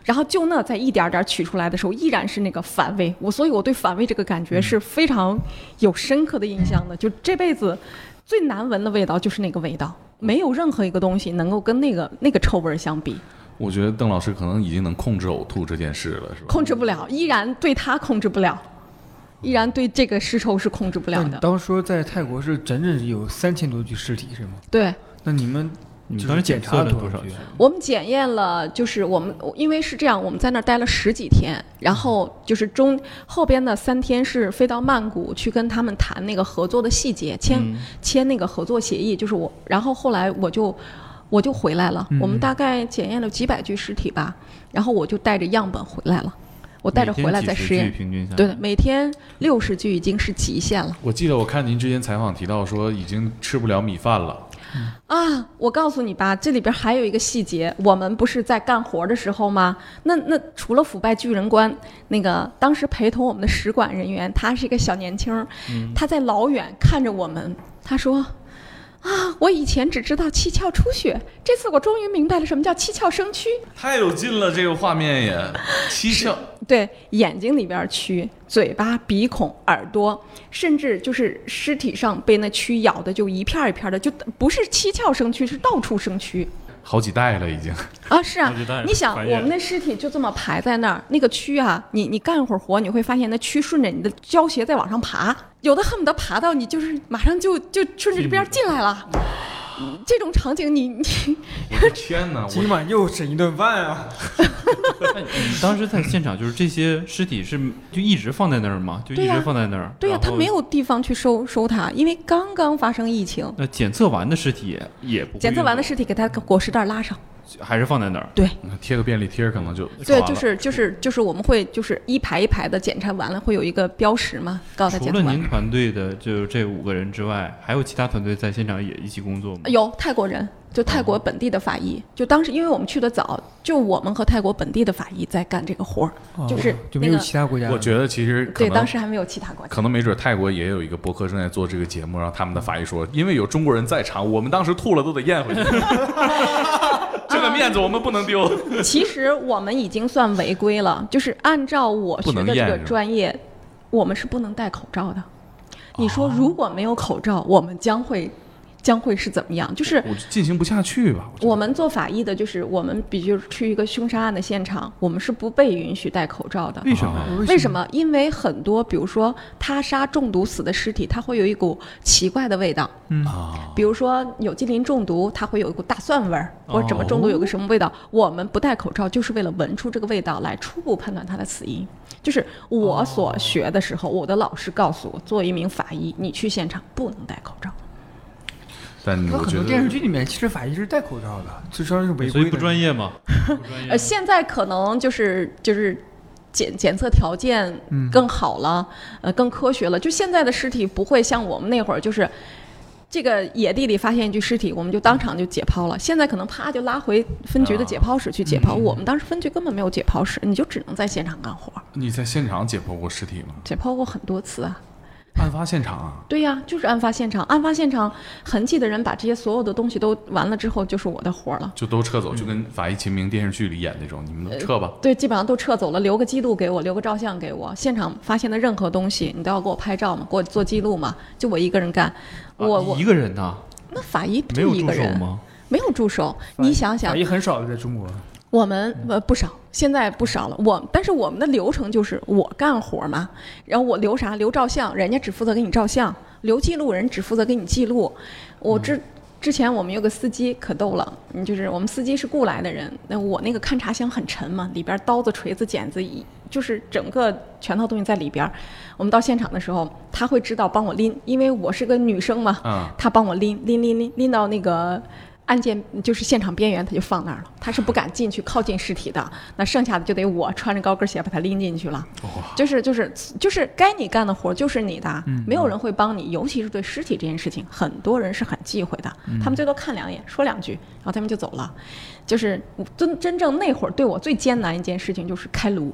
然后就那在一点点取出来的时候，依然是那个反胃，我所以我对反胃这个感觉是非常有深刻的印象的，就这辈子最难闻的味道就是那个味道，没有任何一个东西能够跟那个那个臭味儿相比。我觉得邓老师可能已经能控制呕吐这件事了，是吧？控制不了，依然对他控制不了，依然对这个尸臭是控制不了的。当时说在泰国是整整有三千多具尸体是吗？对那你们就是你们当时检查了多少具？我们检验了，就是我们因为是这样，我们在那儿待了十几天，然后就是中后边的三天是飞到曼谷去跟他们谈那个合作的细节，签、嗯签那个合作协议，就是我，然后后来我就我就回来了，嗯我们大概检验了几百具尸体吧，然后我就带着样本回来了，我带着回来再实验。平均下对的，每天六十具已经是极限了我记得我看您之前采访提到说已经吃不了米饭了，啊！我告诉你吧，这里边还有一个细节，我们不是在干活的时候吗？那那除了腐败巨人观，那个当时陪同我们的使馆人员，他是一个小年轻儿，他在老远看着我们，他说。啊！我以前只知道七窍出血，这次我终于明白了什么叫七窍生蛆。太有劲了，这个画面也 七窍。对，眼睛里边蛆，嘴巴、鼻孔、耳朵，甚至就是尸体上被那蛆咬的就一片儿一片儿的，就不是七窍生蛆，是到处生蛆好几代了已经。啊！是啊你想，我们的尸体就这么排在那儿，那个蛆啊，你你干一会儿活，你会发现那蛆顺着你的胶鞋在往上爬，有的恨不得爬到你就是马上就就顺着这边进来了。嗯这种场景你，你我的天哪！我今晚又省一顿饭啊！那你当时在现场，就是这些尸体是就一直放在那儿吗？就一直放在那儿。对呀、他没。有地方去收收它，因为刚刚发生疫情，那检测完的尸体也也不检测完的尸体给它裹尸袋拉上。走还是放在那儿。对，贴个便利贴可能就对，就是就是就是我们会就是一排一排的检查完了，会有一个标识嘛，告诉他除了您团队的就这五个人之外，还有其他团队在现场也一起工作吗？有泰国人，就泰国本地的法医，就当时因为我们去的早，就我们和泰国本地的法医在干这个活儿，就是哦就没有其他国家。我觉得其实对，当时还没有其他国家。可能没准泰国也有一个博客正在做这个节目，然后他们的法医说，因为有中国人在场，我们当时吐了都得咽回去，这个面子我们不能丢。其实我们已经算违规了，就是按照我学的这个专业，我们是不能戴口罩的。你说哦如果没有口罩，我们将会将会是怎么样？就是我进行不下去吧？我我们做法医的，就是我们比如去一个凶杀案的现场，我们是不被允许戴口罩的。为什么？啊为什么？因为很多，比如说他杀中毒死的尸体，它会有一股奇怪的味道。啊，比如说有机磷中毒，它会有一股大蒜味儿，或者怎么哦中毒有个什么味道。我们不戴口罩，就是为了闻出这个味道来，初步判断它的死因。就是我所学的时候，我的老师告诉我，作为一名法医，你去现场不能戴口罩。那很多但我觉得电视剧里面其实法医是戴口罩的，至少是违规。所以不专业嘛？呃，现在可能就是就是检检测条件嗯更好了，呃，更科学了。就现在的尸体不会像我们那会儿，就是这个野地里发现一具尸体，我们就当场就解剖了。现在可能啪就拉回分局的解剖室去解剖。我们当时分局根本没有解剖室，你就只能在现场干活，你在现场解剖过尸体吗？解剖过很多次啊。案发现场啊，对呀，就是案发现场，案发现场痕迹的人把这些所有的东西都完了之后，就是我的活儿了。就都撤走，就跟《法医秦明》电视剧里演那种，你们都撤吧。对，基本上都撤走了，留个记录给我，留个照相给我。现场发现的任何东西，你都要给我拍照嘛，给我做记录嘛。就我一个人干，我我啊一个人呐，那法医没有一个人，手吗？没有助手。你想想法，医很少的在中国。我们呃不少，现在不少了。我但是我们的流程就是我干活嘛，然后我留啥留照相，人家只负责给你照相；留记录，人只负责给你记录。我之之前我们有个司机可逗了，嗯就是我们司机是雇来的人，那我那个勘察箱很沉嘛，里边刀子、锤子、剪子一就是整个全套东西在里边儿。我们到现场的时候，他会知道帮我拎，因为我是个女生嘛，嗯，他帮我拎拎拎拎拎到那个案件就是现场边缘，他就放那儿了。他是不敢进去靠近尸体的，那剩下的就得我穿着高跟鞋把他拎进去了。就是就是就是该你干的活儿就是你的，没有人会帮你，尤其是对尸体这件事情，很多人是很忌讳的，他们最多看两眼，说两句，然后他们就走了。就是真真正那会儿对我最艰难一件事情就是开颅，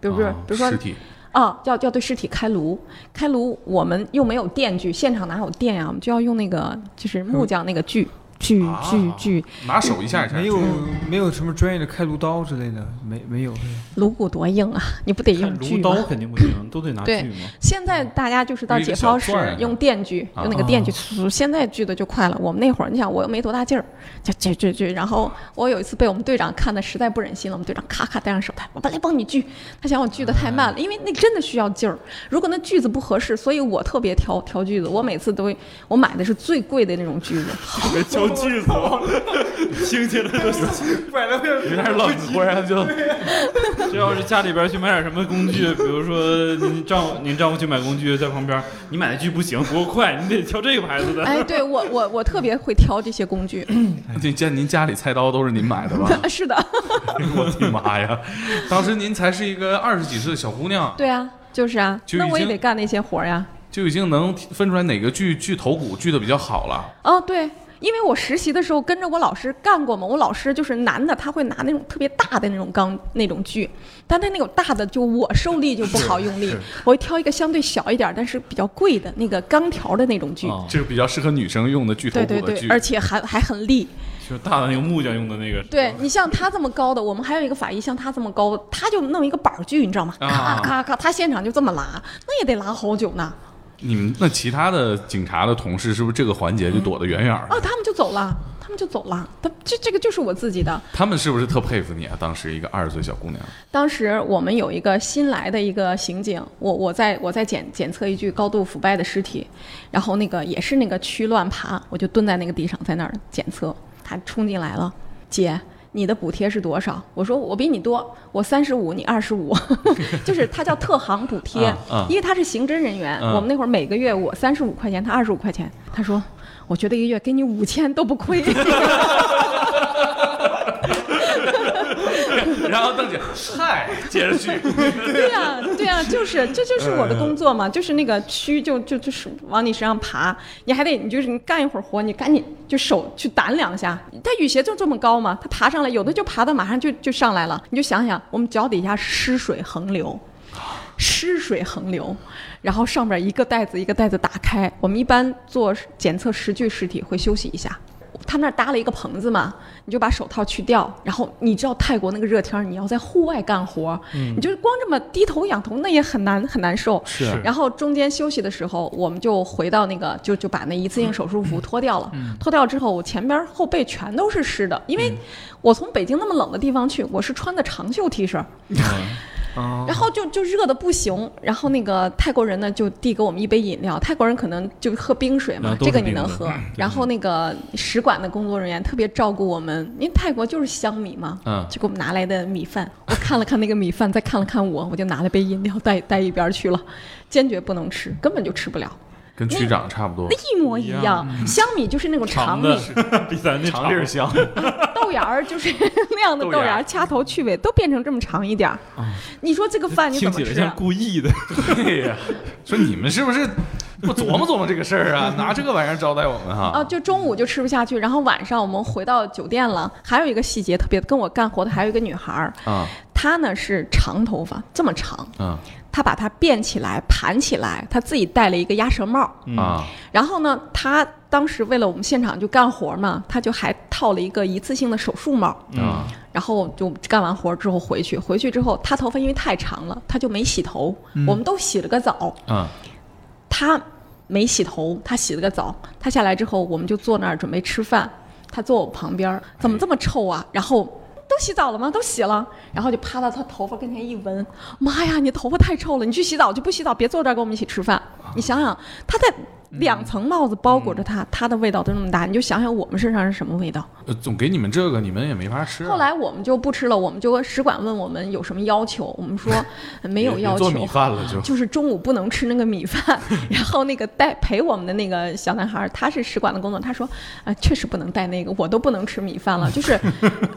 比如说、啊比如说尸体，啊，要要对尸体开颅，开颅我们又没有电锯，现场哪有电呀、我们就要用那个就是木匠那个锯，锯啊锯锯，拿手一下一下没有嗯没有什么专业的开颅刀之类的，没没有。颅骨多硬啊！你不得用锯吗？炉刀肯定不行，都得拿对锯嘛。现在大家就是到解剖室用电锯，啊用那个电锯，现在锯的就快了。我们那会儿，你想我又没多大劲儿，就锯锯锯。然后我有一次被我们队长看的实在不忍心了，我们队长咔咔戴上手套，我来帮你锯。他嫌我锯的太慢了，因为那真的需要劲儿。如果那锯子不合适，所以我特别挑挑锯子，我每次都会，我买的是最贵的那种锯子。别敲锯子，听起来都 有点冷，忽然就 这要是家里边去买点什么工具，比如说您丈夫您丈夫去买工具，在旁边，你买的锯不行，不够快，你得挑这个牌子的。哎，对我我我特别会挑这些工具。这见您家里菜刀都是您买的吧？是的，我的妈呀！当时您才是一个二十几岁的小姑娘，对啊，就是啊，那我也得干那些活儿呀。就已经能分出来哪个锯锯头骨锯的比较好了。哦，对，因为我实习的时候跟着我老师干过嘛，我老师就是男的，他会拿那种特别大的那种钢那种锯，但他那种大的就我受力就不好用力，我会挑一个相对小一点但是比较贵的那个钢条的那种锯。啊，这个比较适合女生用的锯头对对对，骨的锯。而且还还很利。就是大的那个木匠用的那个。对你像他这么高的，我们还有一个法医像他这么高，他就弄一个板儿锯，你知道吗？咔啊咔咔，他现场就这么拉，那也得拉好久呢。你们那其他的警察的同事是不是这个环节就躲得远远的？哦，他们就走了，他们就走了。他这这个就是我自己的。他们是不是特佩服你啊？当时一个二十岁小姑娘，当时我们有一个新来的一个刑警，我我在我在检检测一具高度腐败的尸体，然后那个也是那个蛆乱爬，我就蹲在那个地上在那儿检测，他冲进来了，姐。你的补贴是多少？我说我比你多，我三十五，你二十五，就是他叫特行补贴，因为他是刑侦人员。嗯我们那会儿每个月我三十五块钱，他二十五块钱。他说，我觉得一个月给你五千都不亏。然后邓姐，嗨，接着去。对呀、对呀、就是这就是我的工作嘛，就是那个蛆就就就是往你身上爬，你还得你就是你干一会儿活，你赶紧就手去掸两下。它雨鞋就这么高嘛，它爬上来，有的就爬到马上就就上来了。你就想想，我们脚底下湿水横流。湿水横流，然后上面一个袋子一个袋子打开。我们一般做检测十具尸体会休息一下。他那儿搭了一个棚子嘛，你就把手套去掉，然后你知道泰国那个热天儿，你要在户外干活，你就是光这么低头仰头，那也很难很难受。是然后中间休息的时候，我们就回到那个，就就把那一次性手术服脱掉了。脱掉之后，我前边后背全都是湿的，因为我从北京那么冷的地方去，我是穿的长袖 T 恤，啊，然后就就热的不行，然后那个泰国人呢就递给我们一杯饮料，泰国人可能就喝冰水嘛这个你能喝。然后那个使馆的工作人员特别照顾我们，因为泰国就是香米嘛，嗯就给我们拿来的米饭。我看了看那个米饭，再看了看我，我就拿了杯饮料带带一边儿去了，坚决不能吃，根本就吃不了，跟区长差不多，一模一样。香米就是那种长米 比咱那长粒儿香。豆芽儿就是 那样的豆芽儿掐头去尾都变成这么长一点儿。你说这个饭你听起来像怎么吃啊？故意的。对呀，说你们是不是不琢磨琢磨这个事儿啊？拿这个玩意儿招待我们哈啊，哈？就中午就吃不下去，然后晚上我们回到酒店了。还有一个细节特别，跟我干活的还有一个女孩儿，啊她呢是长头发，这么长，嗯她把它变起来、盘起来，他自己戴了一个鸭舌帽。啊然后呢，他当时为了我们现场就干活嘛，他就还套了一个一次性的手术帽。啊然后就干完活之后回去，回去之后他头发因为太长了，他就没洗头。我们都洗了个澡，啊！他没洗头，他洗了个澡。他下来之后，我们就坐那儿准备吃饭。他坐我旁边儿，怎么这么臭啊？然后都洗澡了吗？都洗了。然后就趴到他头发跟前一闻，妈呀，你头发太臭了！你去洗澡就不洗澡，别坐这儿跟我们一起吃饭。你想想，他在两层帽子包裹着他，他的味道都那么大，你就想想我们身上是什么味道。呃总给你们这个，你们也没法吃啊。后来我们就不吃了，我们就使馆问我们有什么要求，我们说呃 没有要求做，米饭了就。就是中午不能吃那个米饭，然后那个带陪我们的那个小男孩，他是使馆的工作，他说，啊、确实不能带那个，我都不能吃米饭了。就是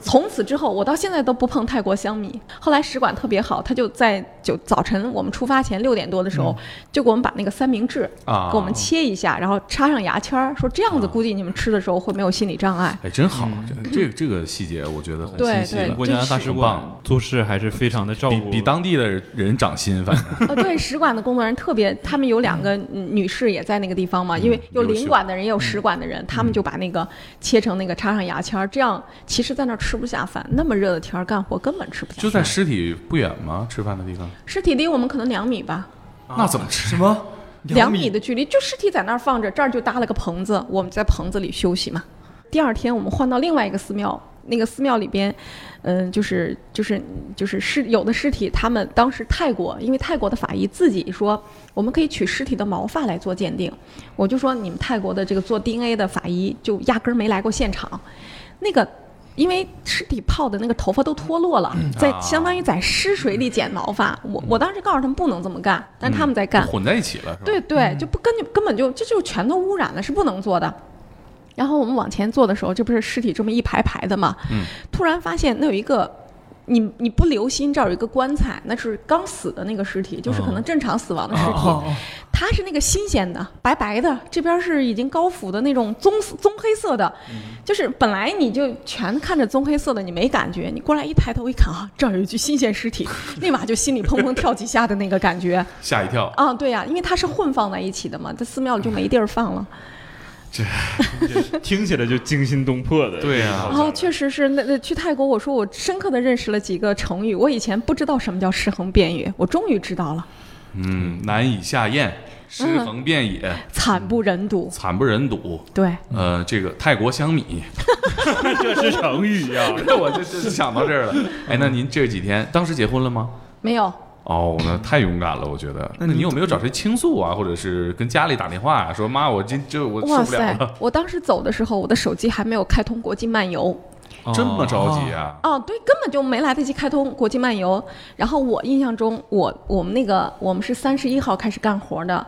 从此之后，我到现在都不碰泰国香米。后来使馆特别好，他就在就早晨我们出发前六点多的时候，就给我们把那个三明治啊。给我们切切一下，然后插上牙签儿，说这样子估计你们吃的时候会没有心理障碍。哎，真好，这这个这个细节我觉得很对对细细了，国家大使馆棒做事还是非常的照顾，比比当地的人长心，反 正呃，对，使馆的工作人员特别，他们有两个嗯。女士也在那个地方嘛，因为有领馆的人，也有使馆的人，他们就把那个切成那个插上牙签儿，这样其实在那儿吃不下饭，那么热的天儿干活根本吃不下。就在尸体不远吗？吃饭的地方，尸体离我们可能两米吧，那怎么吃？什么？两米的距离，就尸体在那儿放着，这儿就搭了个棚子，我们在棚子里休息嘛。第二天我们换到另外一个寺庙，那个寺庙里边，嗯、就是就是就是尸有的尸体，他们当时泰国，因为泰国的法医自己说，我们可以取尸体的毛发来做鉴定，我就说你们泰国的这个做 DNA 的法医就压根儿没来过现场，那个。因为尸体泡的那个头发都脱落了，在啊相当于在湿水里剪毛发。我我当时告诉他们不能这么干，但他们在干。混在一起了，是吧？对对，就不根本根本就这就全都污染了，是不能做的。然后我们往前坐的时候，这不是尸体这么一排排的嘛？嗯。突然发现那有一个，你你不留心，这儿有一个棺材，那是刚死的那个尸体，就是可能正常死亡的尸体。它是那个新鲜的，白白的，这边是已经高腐的那种棕棕黑色的，就是本来你就全看着棕黑色的，你没感觉，你过来一抬头一看啊，这儿有一具新鲜尸体，立马就心里砰砰跳几下的那个感觉。吓一跳。啊，对呀、因为它是混放在一起的嘛，在寺庙里就没地儿放了。听起来就惊心动魄的。对呀然后确实是那那去泰国，我说我深刻的认识了几个成语，我以前不知道什么叫尸横遍野，我终于知道了，嗯，难以下咽，尸横遍野，惨不忍睹。惨不忍睹。对，呃，这个泰国香米，这是成语呀。我就就想到这儿了。哎，那您这几天当时结婚了吗？没有，哦，那太勇敢了，我觉得。那你有没有找谁倾诉啊，或者是跟家里打电话啊，说妈，我今就我受哇不了塞了，！我当时走的时候，我的手机还没有开通国际漫游。这么着急啊？哦，对，根本就没来得及开通国际漫游。然后我印象中，我我们那个我们是三十一号开始干活的。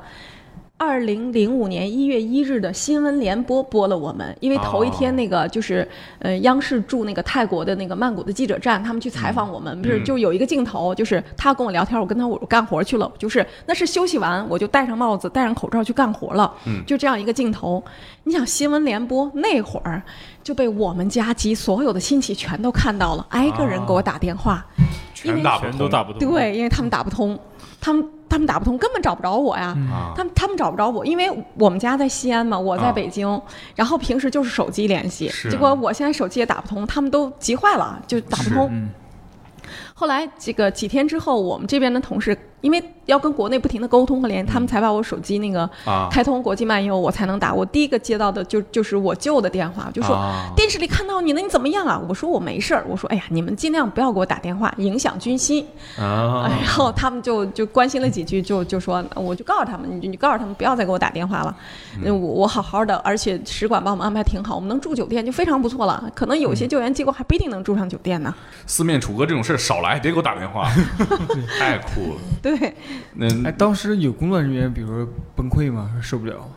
二零零五年一月一日的新闻联播播了我们，因为头一天那个就是，呃，央视驻那个泰国的那个曼谷的记者站，他们去采访我们，不是就有一个镜头，就是他跟我聊天，我跟他我干活去了，就是那是休息完我就戴上帽子戴上口罩去干活了，就这样一个镜头。你想新闻联播那会儿就被我们家及所有的亲戚全都看到了，挨个人给我打电话，因全都打不通。对，因为他们打不通，他们他们打不通，根本找不着我呀。啊。他们他们找不着我，因为我们家在西安嘛，我在啊。北京，然后平时就是手机联系，结果我现在手机也打不通，他们都急坏了，就打不通。嗯，后来这个几天之后，我们这边的同事因为要跟国内不停的沟通和联系，他们才把我手机那个啊开通国际漫游，我才能打。我第一个接到的就就是我舅的电话，就说、啊电视里看到你了，你怎么样啊？我说我没事儿，我说哎呀，你们尽量不要给我打电话，影响军心。啊 然后他们就就关心了几句，就就说，我就告诉他们，你就你告诉他们不要再给我打电话了。嗯，我我好好的，而且使馆把我们安排挺好，我们能住酒店就非常不错了。可能有些救援机构还不一定能住上酒店呢。四面楚歌这种事儿少来，别给我打电话，太酷了。对，那哎，当时有工作人员，比如说崩溃吗？受不了？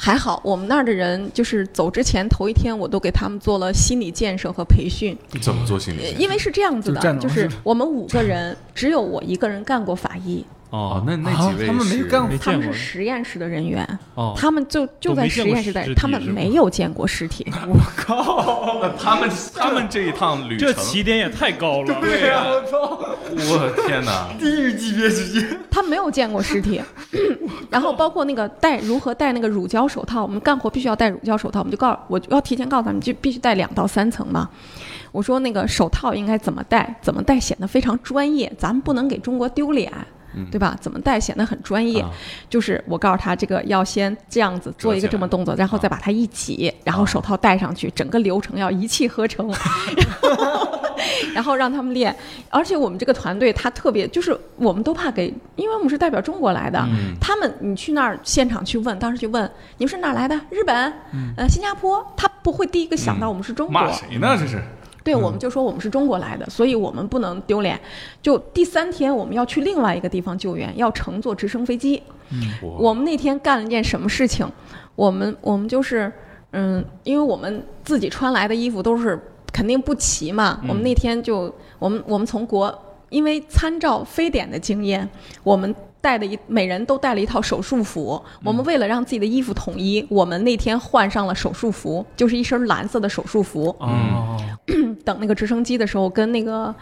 还好我们那儿的人就是走之前头一天，我都给他们做了心理建设和培训。怎么做心理建设？因为是这样子的，就是我们五个人，只有我一个人干过法医，哦，那那啊几位他们没是干过他们是实验室的人员，哦，他们就就在实验室待尸，他们没有见过尸体。我靠他们他们这一趟旅程这，起点也太高了。对呀、我操，我天哪！地狱级别直接。他没有见过尸体，然后包括那个戴如何戴那个乳胶手套，我们干活必须要戴乳胶手套，我们就告我就要提前告诉他们，就必须戴两到三层嘛。我说那个手套应该怎么戴，怎么戴显得非常专业，咱们不能给中国丢脸。对吧？怎么戴显得很专业？啊就是我告诉他，这个要先这样子做一个这么动作，然后再把它一挤，然后手套戴上去，整个流程要一气呵成，然 后然后让他们练。而且我们这个团队他特别，就是我们都怕给，因为我们是代表中国来的，嗯他们你去那儿现场去问，当时去问你们是哪儿来的？日本，呃，新加坡，他不会第一个想到我们是中国。骂谁呢？这是对，我们就说我们是中国来的，所以我们不能丢脸。就第三天我们要去另外一个地方救援，要乘坐直升飞机。我们那天干了一件什么事情？我们我们就是，嗯，因为我们自己穿来的衣服都是肯定不齐嘛。我们那天就我们我们从国，因为参照非典的经验，我们带的一每人都带了一套手术服。我们为了让自己的衣服统一，我们那天换上了手术服，就是一身蓝色的手术服。哦，等那个直升机的时候，跟那个。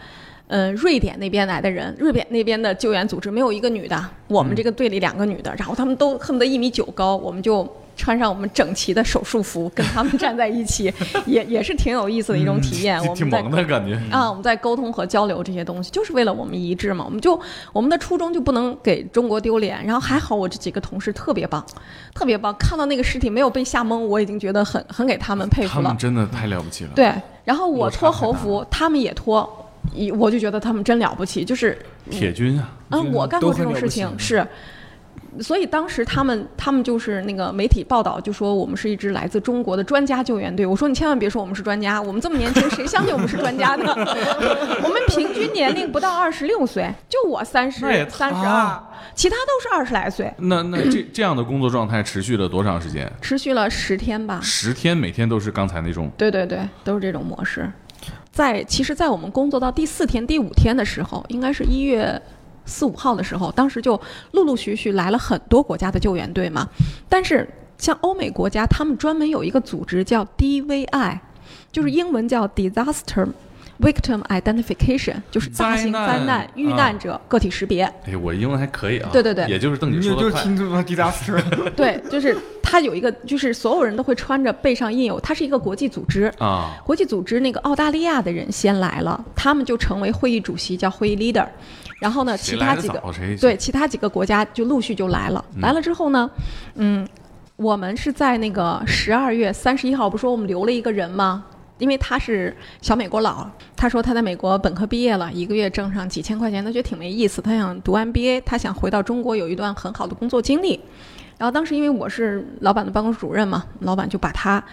呃，瑞典那边来的人，瑞典那边的救援组织没有一个女的，我们这个队里两个女的，然后他们都恨不得一米九高，我们就穿上我们整齐的手术服，跟他们站在一起，也也是挺有意思的一种体验。我挺萌的感觉。啊，我们在沟通和交流这些东西，就是为了我们一致嘛。我们就我们的初衷就不能给中国丢脸。然后还好，我这几个同事特别棒，特别棒。看到那个尸体没有被吓懵，我已经觉得很很给他们佩服了他们。真的太了不起了。对，然后我脱太大猴服，他们也脱，一我就觉得他们真了不起，就是铁军啊，嗯，我干过这种事情是。所以当时他们他们就是那个媒体报道就说我们是一支来自中国的专家救援队。我说你千万别说我们是专家，我们这么年轻，谁相信我们是专家呢？我们平均年龄不到二十六岁，就我三十三十二啊，其他都是二十来岁。那那这这样的工作状态持续了多长时间？持续了十天吧。十天，每天都是刚才那种。对对对，都是这种模式。在其实，在我们工作到第四天、第五天的时候，应该是一月四五号的时候，当时就陆陆续续来了很多国家的救援队嘛。但是像欧美国家，他们专门有一个组织叫 DVI，就是英文叫 Disaster Victim Identification，就是大型灾难遇难者个体识别。哎，我英文还可以啊。对对对也就是邓姐你就是说 对，就是它有一个，就是所有人都会穿着背上印有，它是一个国际组织。啊，国际组织那个澳大利亚的人先来了，他们就成为会议主席，叫会议 leader。然后呢，其他几个对其他几个国家就陆续就来了。来了之后呢，嗯，我们是在那个十二月三十一号，不是说我们留了一个人吗？因为他是小美国佬，他说他在美国本科毕业了，一个月挣上几千块钱，他觉得挺没意思，他想读 MBA，他想回到中国有一段很好的工作经历。然后当时因为我是老板的办公室主任嘛，老板就把他，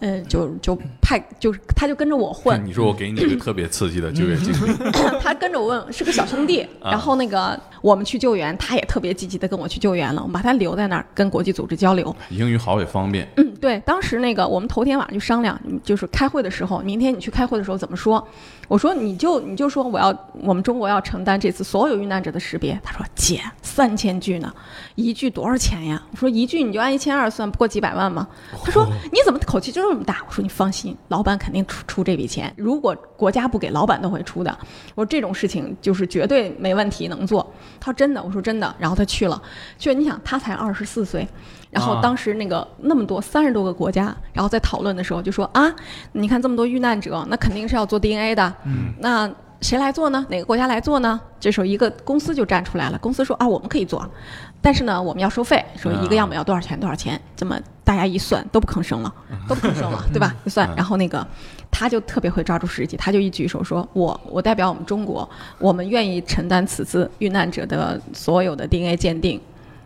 呃，就就派，就是他就跟着我混，你说我给你一个特别刺激的就业经历，他跟着我问是个小兄弟，啊然后那个我们去救援，他也特别积极的跟我去救援了，我们把他留在那儿跟国际组织交流。英语好也方便。嗯，对，当时那个我们头天晚上就商量，嗯就是开会的时候，明天你去开会的时候怎么说？我说你就你就说我要我们中国要承担这次所有遇难者的识别。他说姐三千句呢，一句多少钱呀？我说一句你就按一千二算，不过几百万吗？他说你怎么口气就这么大？我说你放心，老板肯定出出这笔钱，如果国家不给，老板都会出的。我说这种事情就是绝对没问题能做。他说真的，我说真的。然后他去了，去了你想他才二十四岁。然后啊当时那个那么多三十多个国家，然后在讨论的时候就说啊，你看这么多遇难者，那肯定是要做 DNA 的，嗯，那谁来做呢？哪个国家来做呢？这时候一个公司就站出来了，公司说啊，我们可以做，但是呢，我们要收费，说一个样本要多少钱多少钱，这么大家一算都不吭声了，都不吭声了，对吧？一算，然后那个他就特别会抓住时机，他就一举手说，我我代表我们中国，我们愿意承担此次遇难者的所有的 DNA 鉴定，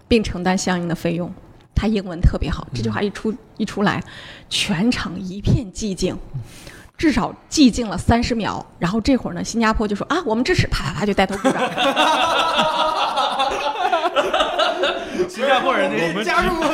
并承担相应的费用。他英文特别好，这句话一出一出来，全场一片寂静，至少寂静了三十秒。然后这会儿呢，新加坡就说啊，我们支持，啪啪啪就带头鼓掌。新加坡人我们加入我，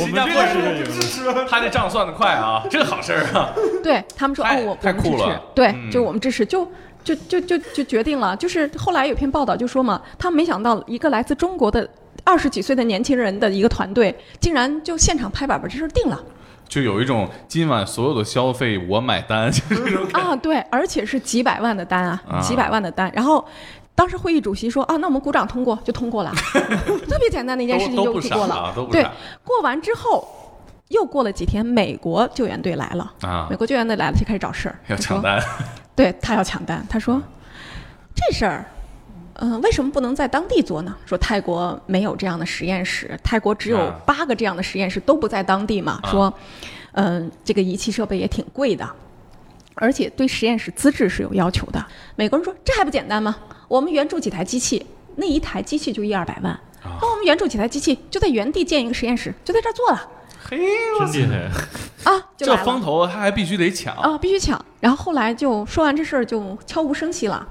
我们这个是个支持。他这账算得快啊，这好事儿啊！对他们说哦，我们支持酷了，对，嗯就是我们支持，就就就就就决定了。就是后来有篇报道就说嘛，他们没想到一个来自中国的二十几岁的年轻人的一个团队，竟然就现场拍板把这事儿定了。就有一种今晚所有的消费我买单，就是这种。啊，对，而且是几百万的单啊，啊几百万的单。然后当时会议主席说啊，那我们鼓掌通过就通过了，特别简单的一件事情都都不傻就通过了。对过完之后，又过了几天，美国救援队来了，啊美，国救援队来了就开始找事儿，要抢单，对他要抢单，他说这事儿。嗯、为什么不能在当地做呢？说泰国没有这样的实验室，泰国只有啊八个这样的实验室，都不在当地嘛。啊说，嗯、这个仪器设备也挺贵的，而且对实验室资质是有要求的。美国人说这还不简单吗？我们援助几台机器，那一台机器就一二百万，啊那我们援助几台机器，就在原地建一个实验室，就在这儿做了嘿，真厉害。啊，这风头他还必须得抢，啊，必须抢。然后后来就说完这事儿就悄无声息了。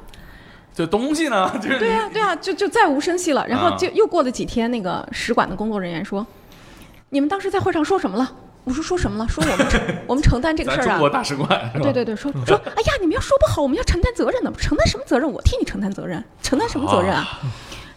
这东西呢，就是对呀、对呀、就就再无声息了。然后啊就又过了几天，那个使馆的工作人员说：“你们当时在会上说什么了？”我说：“说什么了？说我们承 我们承担这个事儿啊咱中国。大使馆？对对对，说说，哎呀，你们要说不好，我们要承担责任的。承担什么责任？我替你承担责任，承担什么责任啊？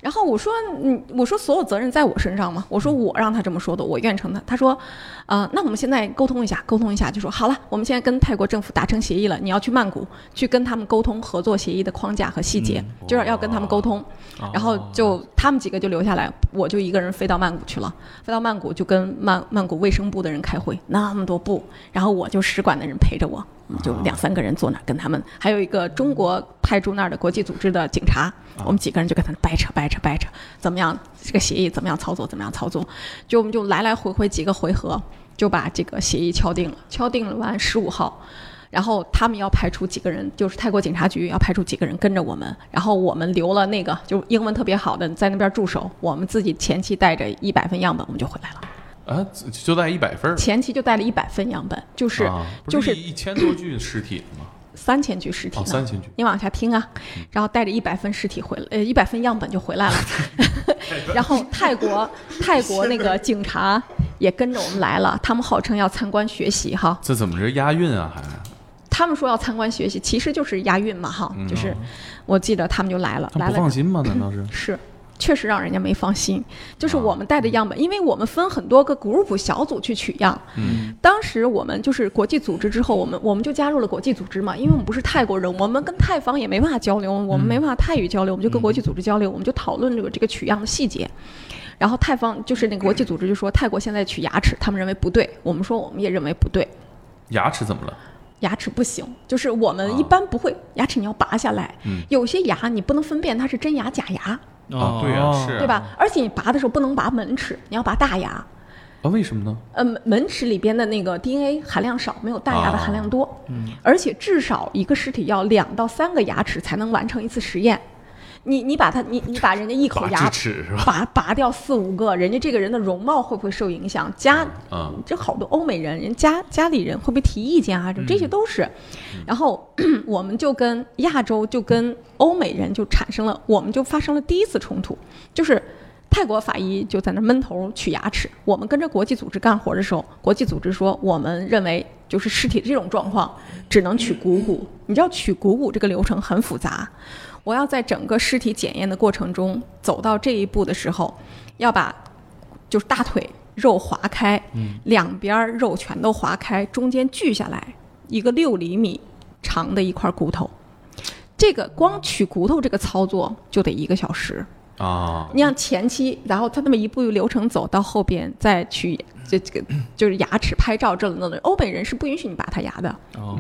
然后我说，嗯，我说所有责任在我身上嘛。我说我让他这么说的，我愿承担。他说，呃，那我们现在沟通一下，沟通一下，就说好了，我们现在跟泰国政府达成协议了，你要去曼谷去跟他们沟通合作协议的框架和细节，就是要跟他们沟通。然后就他们几个就留下来，我就一个人飞到曼谷去了。飞到曼谷就跟曼曼谷卫生部的人开会，那么多部，然后我就使馆的人陪着我，就两三个人坐那儿跟他们，还有一个中国派驻那儿的国际组织的警察，我们几个人就跟他掰扯掰扯掰扯，怎么样？这个协议怎么样操作，怎么样操作，就我们就来来回回几个回合就把这个协议敲定了，敲定了完十五号。然后他们要派出几个人，就是泰国警察局要派出几个人跟着我们，然后我们留了那个就英文特别好的在那边驻守，我们自己前期带着一百份样本，我们就回来了。啊，就带一百份儿，前期就带了一百份样本，就是、啊不就是一千多具尸体吗？三千具尸体哦，呢。三千具。你往下听啊，然后带着一百份尸体回来，呃，一百份样本就回来了。然后泰国 泰国那个警察也跟着我们来了，他们号称要参观学习哈，这怎么是押韵啊？还他们说要参观学习，其实就是押韵嘛哈，就是我记得他们就来了，他来了不放心吗？难道是？是。确实让人家没放心，就是啊我们带的样本，因为我们分很多个 group 小组去取样。嗯，当时我们就是国际组织之后，我们我们就加入了国际组织嘛，因为我们不是泰国人，我们跟泰方也没办法交流，我们没办法泰语交流，我们就跟国际组织交流，我们就讨论这个这个取样的细节。然后泰方就是那个国际组织就说泰国现在取牙齿，他们认为不对，我们说我们也认为不对，牙齿怎么了？牙齿不行，就是我们一般不会，牙齿你要拔下来，嗯。有些牙你不能分辨它是真牙假牙，啊，对呀，是啊对？吧？而且你拔的时候不能拔门齿，你要拔大牙。啊，为什么呢？呃，门门齿里边的那个 DNA 含量少，没有大牙的含量多。嗯而且至少一个尸体要两到三个牙齿才能完成一次实验。你你把他你你把人家一口牙齿？拔拔掉四五个，人家这个人的容貌会不会受影响？家啊，这好多欧美人，人家家里人会不会提意见啊？这这些都是。然后 我们就跟亚洲就跟欧美人就产生了，我们就发生了第一次冲突，就是。泰国法医就在那闷头取牙齿，我们跟着国际组织干活的时候，国际组织说，我们认为就是尸体这种状况只能取股骨。你知道取股骨这个流程很复杂，我要在整个尸体检验的过程中走到这一步的时候，要把就是大腿肉划开，两边肉全都划开，中间锯下来一个六厘米长的一块骨头。这个光取骨头这个操作就得一个小时。啊，你像前期，然后他那么一步一流程走到后边再去这这个 就是牙齿拍照这等等，欧美人是不允许你拔他牙的。哦，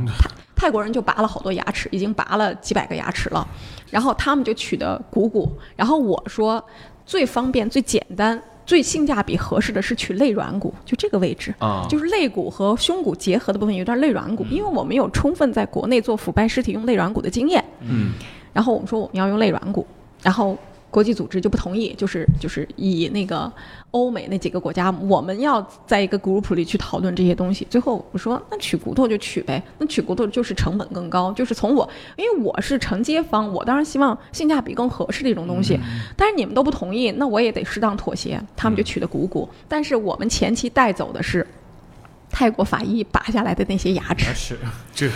泰国人就拔了好多牙齿，已经拔了几百个牙齿了，然后他们就取的股骨，然后我说最方便、最简单、最性价比合适的是取肋软骨，就这个位置。啊，就是肋骨和胸骨结合的部分有一段肋软骨，因为我们有充分在国内做腐败尸体用肋软骨的经验，嗯，然后我们说我们要用肋软骨，然后国际组织就不同意，就是就是以那个欧美那几个国家，我们要在一个 group 里去讨论这些东西。最后我说那取骨头就取呗，那取骨头就是成本更高，就是从我因为我是承接方，我当然希望性价比更合适的一种东西，但是你们都不同意，那我也得适当妥协，他们就取的股骨，但是我们前期带走的是。泰国法医拔下来的那些牙齿，是这。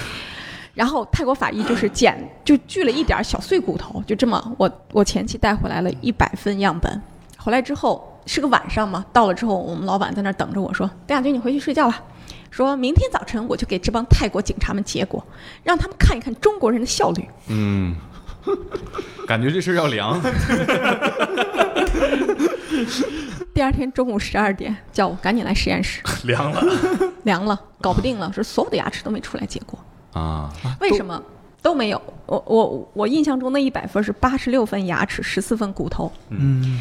然后泰国法医就是捡 就锯了一点儿小碎骨头，就这么我我前期带回来了一百份样本，回来之后是个晚上嘛，到了之后我们老板在那儿等着我说，邓亚军你回去睡觉吧，说明天早晨我就给这帮泰国警察们结果，让他们看一看中国人的效率。嗯，感觉这事儿要凉。第二天中午十二点叫我赶紧来实验室，凉了。凉了搞不定了，说所有的牙齿都没出来结果，啊，为什么？都没有，我我我印象中那一百分是八十六分牙齿，十四分骨头，嗯，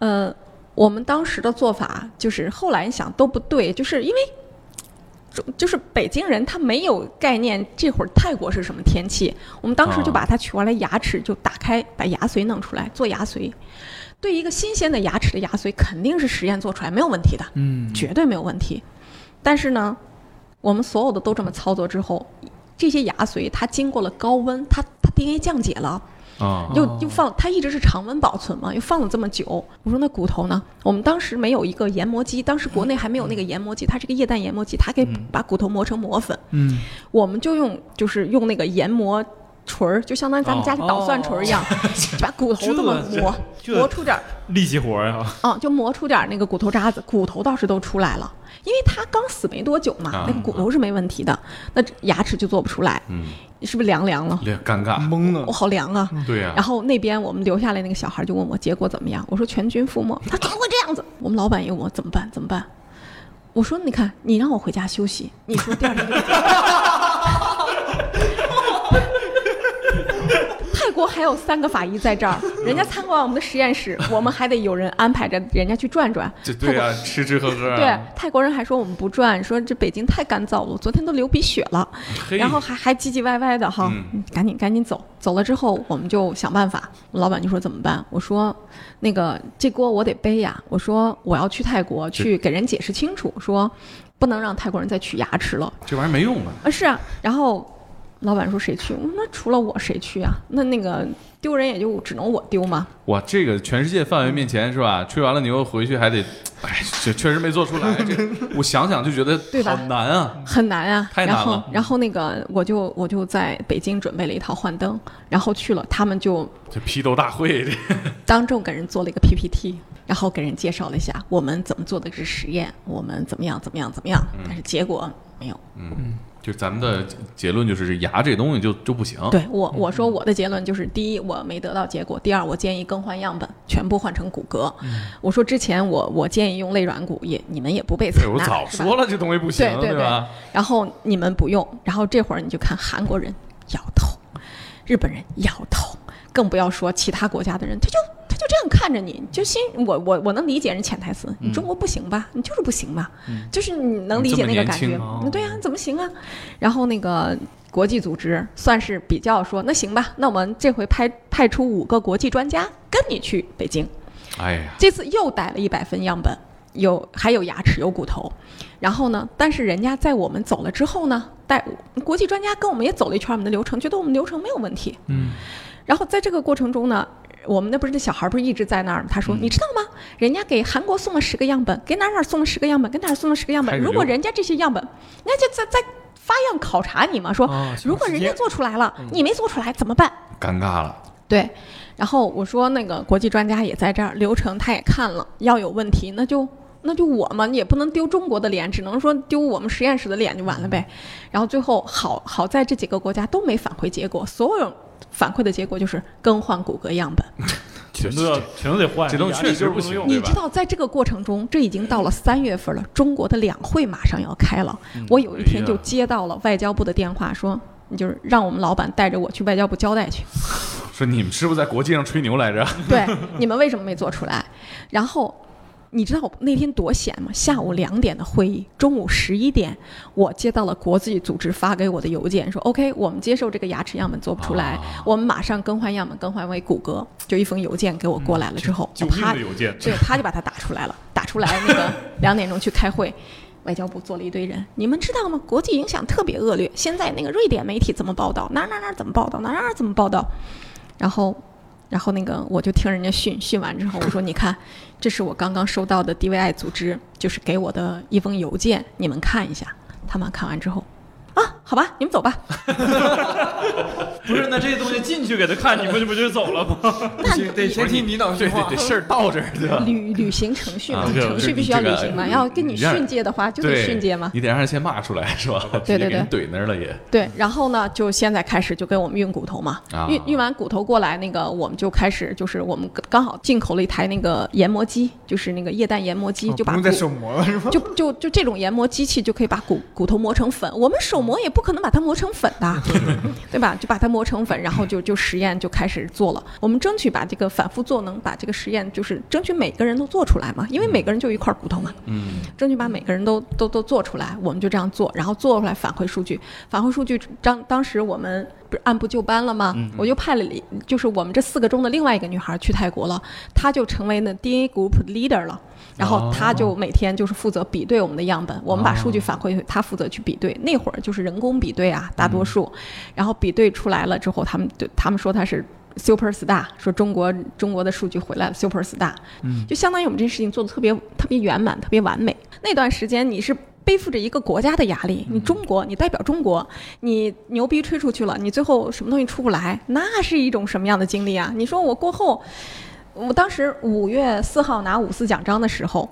呃，我们当时的做法就是后来想都不对，就是因为就就是北京人他没有概念，这会儿泰国是什么天气，我们当时就把它取完了牙齿就打开，把牙髓弄出来做牙髓。对一个新鲜的牙齿的牙髓，肯定是实验做出来没有问题的，嗯，绝对没有问题。但是呢，我们所有的都这么操作之后，这些牙髓它经过了高温，它它 DNA 降解了。啊，又又放，它一直是常温保存嘛，又放了这么久。我说那骨头呢？我们当时没有一个研磨机，当时国内还没有那个研磨机，它是个液氮研磨机，它可以把骨头磨成磨粉。嗯，我们就用就是用那个研磨锤儿，就相当于咱们家里捣蒜锤儿一样，就把骨头这么磨，这磨出点儿，力气活呀！啊，就磨出点儿那个骨头渣子，骨头倒是都出来了，因为他刚死没多久嘛，啊那个骨头是没问题的，那牙齿就做不出来，嗯，是不是凉凉了？这尴尬，懵了我、。好凉啊！对呀然，后那边我们留下来那个小孩就问我结果怎么样，我说全军覆没。他怎么会这样子？我们老板也问我怎么办？怎么办？我说你看，你让我回家休息，你说第二天就泰国还有三个法医在这儿，人家参观我们的实验室，我们还得有人安排着人家去转转。这对啊，吃吃喝喝啊，对，泰国人还说我们不转，说这北京太干燥了，昨天都流鼻血了。然后还还唧唧歪歪的哈，嗯赶紧赶紧走。走了之后，我们就想办法。老板就说怎么办？我说那个这锅我得背呀。我说我要去泰国去给人解释清楚，说不能让泰国人再取牙齿了。这玩意儿没用啊，啊，是啊。然后老板说谁去？我说那除了我谁去啊？那那个丢人也就只能我丢嘛。哇，这个全世界范围面前是吧？吹完了牛回去还得，哎，这确实没做出来。这我想想就觉得好难啊。很难啊，太难然后了然后那个我就我就在北京准备了一套幻灯，然后去了，他们就这批斗大会，这 当众给人做了一个 PPT，然后给人介绍了一下我们怎么做的是实验，我们怎么样怎么样怎么样，但是结果没有。就咱们的结论就是，牙这东西就就不行。对我我说我的结论就是：第一，我没得到结果；第二，我建议更换样本，全部换成骨骼。我说之前我我建议用肋软骨，也你们也不被采纳，我早说了这东西不行，对对吧？然后你们不用，然后这会儿你就看韩国人摇头，日本人摇头，更不要说其他国家的人，他就他就这样看着你，就心我我我能理解人潜台词，你中国不行吧？你就是不行吧？就是你能理解那个感觉对呀、你怎么行啊？然后那个。国际组织算是比较说，那行吧，那我们这回派派出五个国际专家跟你去北京，哎呀，这次又带了一百份样本，有还有牙齿有骨头，然后呢，但是人家在我们走了之后呢，带国际专家跟我们也走了一圈我们的流程，觉得我们流程没有问题。嗯，然后在这个过程中呢。我们那不是那小孩不是一直在那儿吗？他说：“你知道吗？人家给韩国送了十个样本，给哪儿哪儿送了十个样本，给哪儿送了十个样本。如果人家这些样本，人家就在在发样考察你嘛，说啊如果人家做出来了，你没做出来怎么办？尴尬了。对，然后我说那个国际专家也在这儿，流程他也看了，要有问题那就那就我们，也不能丢中国的脸，只能说丢我们实验室的脸就完了呗。然后最后好好在这几个国家都没返回结果，所有反馈的结果就是更换骨骼样本。全都要全都得换，这东西确实不行你知道在这个过程中，这已经到了三月份了，中国的两会马上要开了。我有一天就接到了外交部的电话，说。你就是让我们老板带着我去外交部交代去，说你们是不是在国际上吹牛来着？对，你们为什么没做出来？然后，你知道我那天多闲吗？下午两点的会议，中午十一点，我接到了国际组织发给我的邮件，说 OK，我们接受这个牙齿样本做不出来，啊我们马上更换样本，更换为骨骼。就一封邮件给我过来了之后，救命他的邮件，对，他就把它打出来了，打出来那个两点钟去开会。外交部坐了一堆人，你们知道吗？国际影响特别恶劣。现在那个瑞典媒体怎么报道，哪儿哪儿哪儿怎么报道，哪哪儿怎么报道，然后，然后那个我就听人家训，训完之后我说，你看，这是我刚刚收到的 DVI 组织就是给我的一封邮件，你们看一下。他们看完之后，啊，好吧，你们走吧。不是那这些东西进去给他看，你不就不就走了吗？那 得先听你脑对说话对，对，事儿到这儿对吧？履履行程序嘛，啊程序必须要履行嘛。要跟你训诫的话，就得，训诫嘛。你得让人先骂出来是吧？对对直接给人怼那儿了也。对，然后呢，就现在开始就给我们运骨头嘛，啊运运完骨头过来，那个我们就开始就是我们刚好进口了一台那个研磨机，就是那个液氮研磨机，哦就把骨不用再手磨了是吧？就就就这种研磨机器就可以把骨骨头磨成粉，我们手磨也不可能把它磨成粉的，对吧？就把它磨成粉，然后就就实验就开始做了。我们争取把这个反复做，能把这个实验就是争取每个人都做出来嘛，因为每个人就一块骨头嘛，嗯，争取把每个人都都都做出来，我们就这样做，然后做出来反馈数据，反馈数据当当时我们不是按部就班了吗？我就派了一就是我们这四个中的另外一个女孩去泰国了，她就成为那 DNA group leader 了。然后她就每天就是负责比对我们的样本，我们把数据反馈，她负责去比对。那会儿就是人工比对啊，大多数，然后比对出来了之后，他们对他们说他是 super star，说中国中国的数据回来了 super star，嗯就相当于我们这件事情做的特别特别圆满，特别完美。那段时间你是背负着一个国家的压力。你中国，你代表中国，你牛逼吹出去了，你最后什么东西出不来，那是一种什么样的经历啊？你说我过后，我当时五月四号拿五四奖章的时候，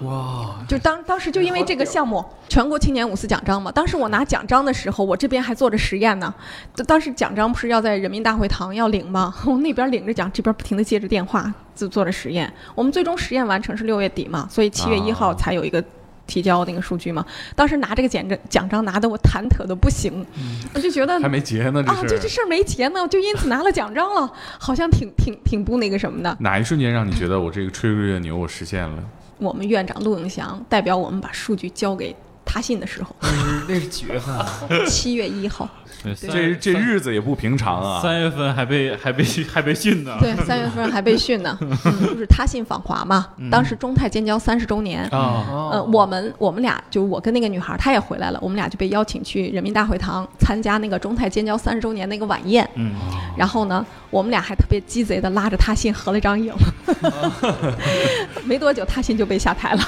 哇，就当当时就因为这个项目，全国青年五四奖章嘛。当时我拿奖章的时候，我这边还做着实验呢。当当时奖章不是要在人民大会堂要领吗？我那边领着奖，这边不停的接着电话，就做着实验。我们最终实验完成是六月底嘛，所以七月一号啊才有一个。提交那个数据嘛，当时拿这个奖章奖章拿的我忐忑的不行，我就觉得还没结呢，啊，这这事儿没结呢，就因此拿了奖章了，好像挺挺挺不那个什么的。哪一瞬间让你觉得我这个吹吹的牛我实现了？我们院长陆永祥代表我们把数据交给他信的时候，那是那是几月份啊？七月一号，对这这日子也不平常啊！三月份还被还被还被训呢。对，三月份还被训呢，嗯，就是他信访华嘛。当时中泰建交三十周年，呃，我们我们俩就我跟那个女孩，她也回来了，我们俩就被邀请去人民大会堂参加那个中泰建交三十周年那个晚宴。嗯，然后呢，我们俩还特别鸡贼的拉着他信合了张影 没多久他信就被下台了。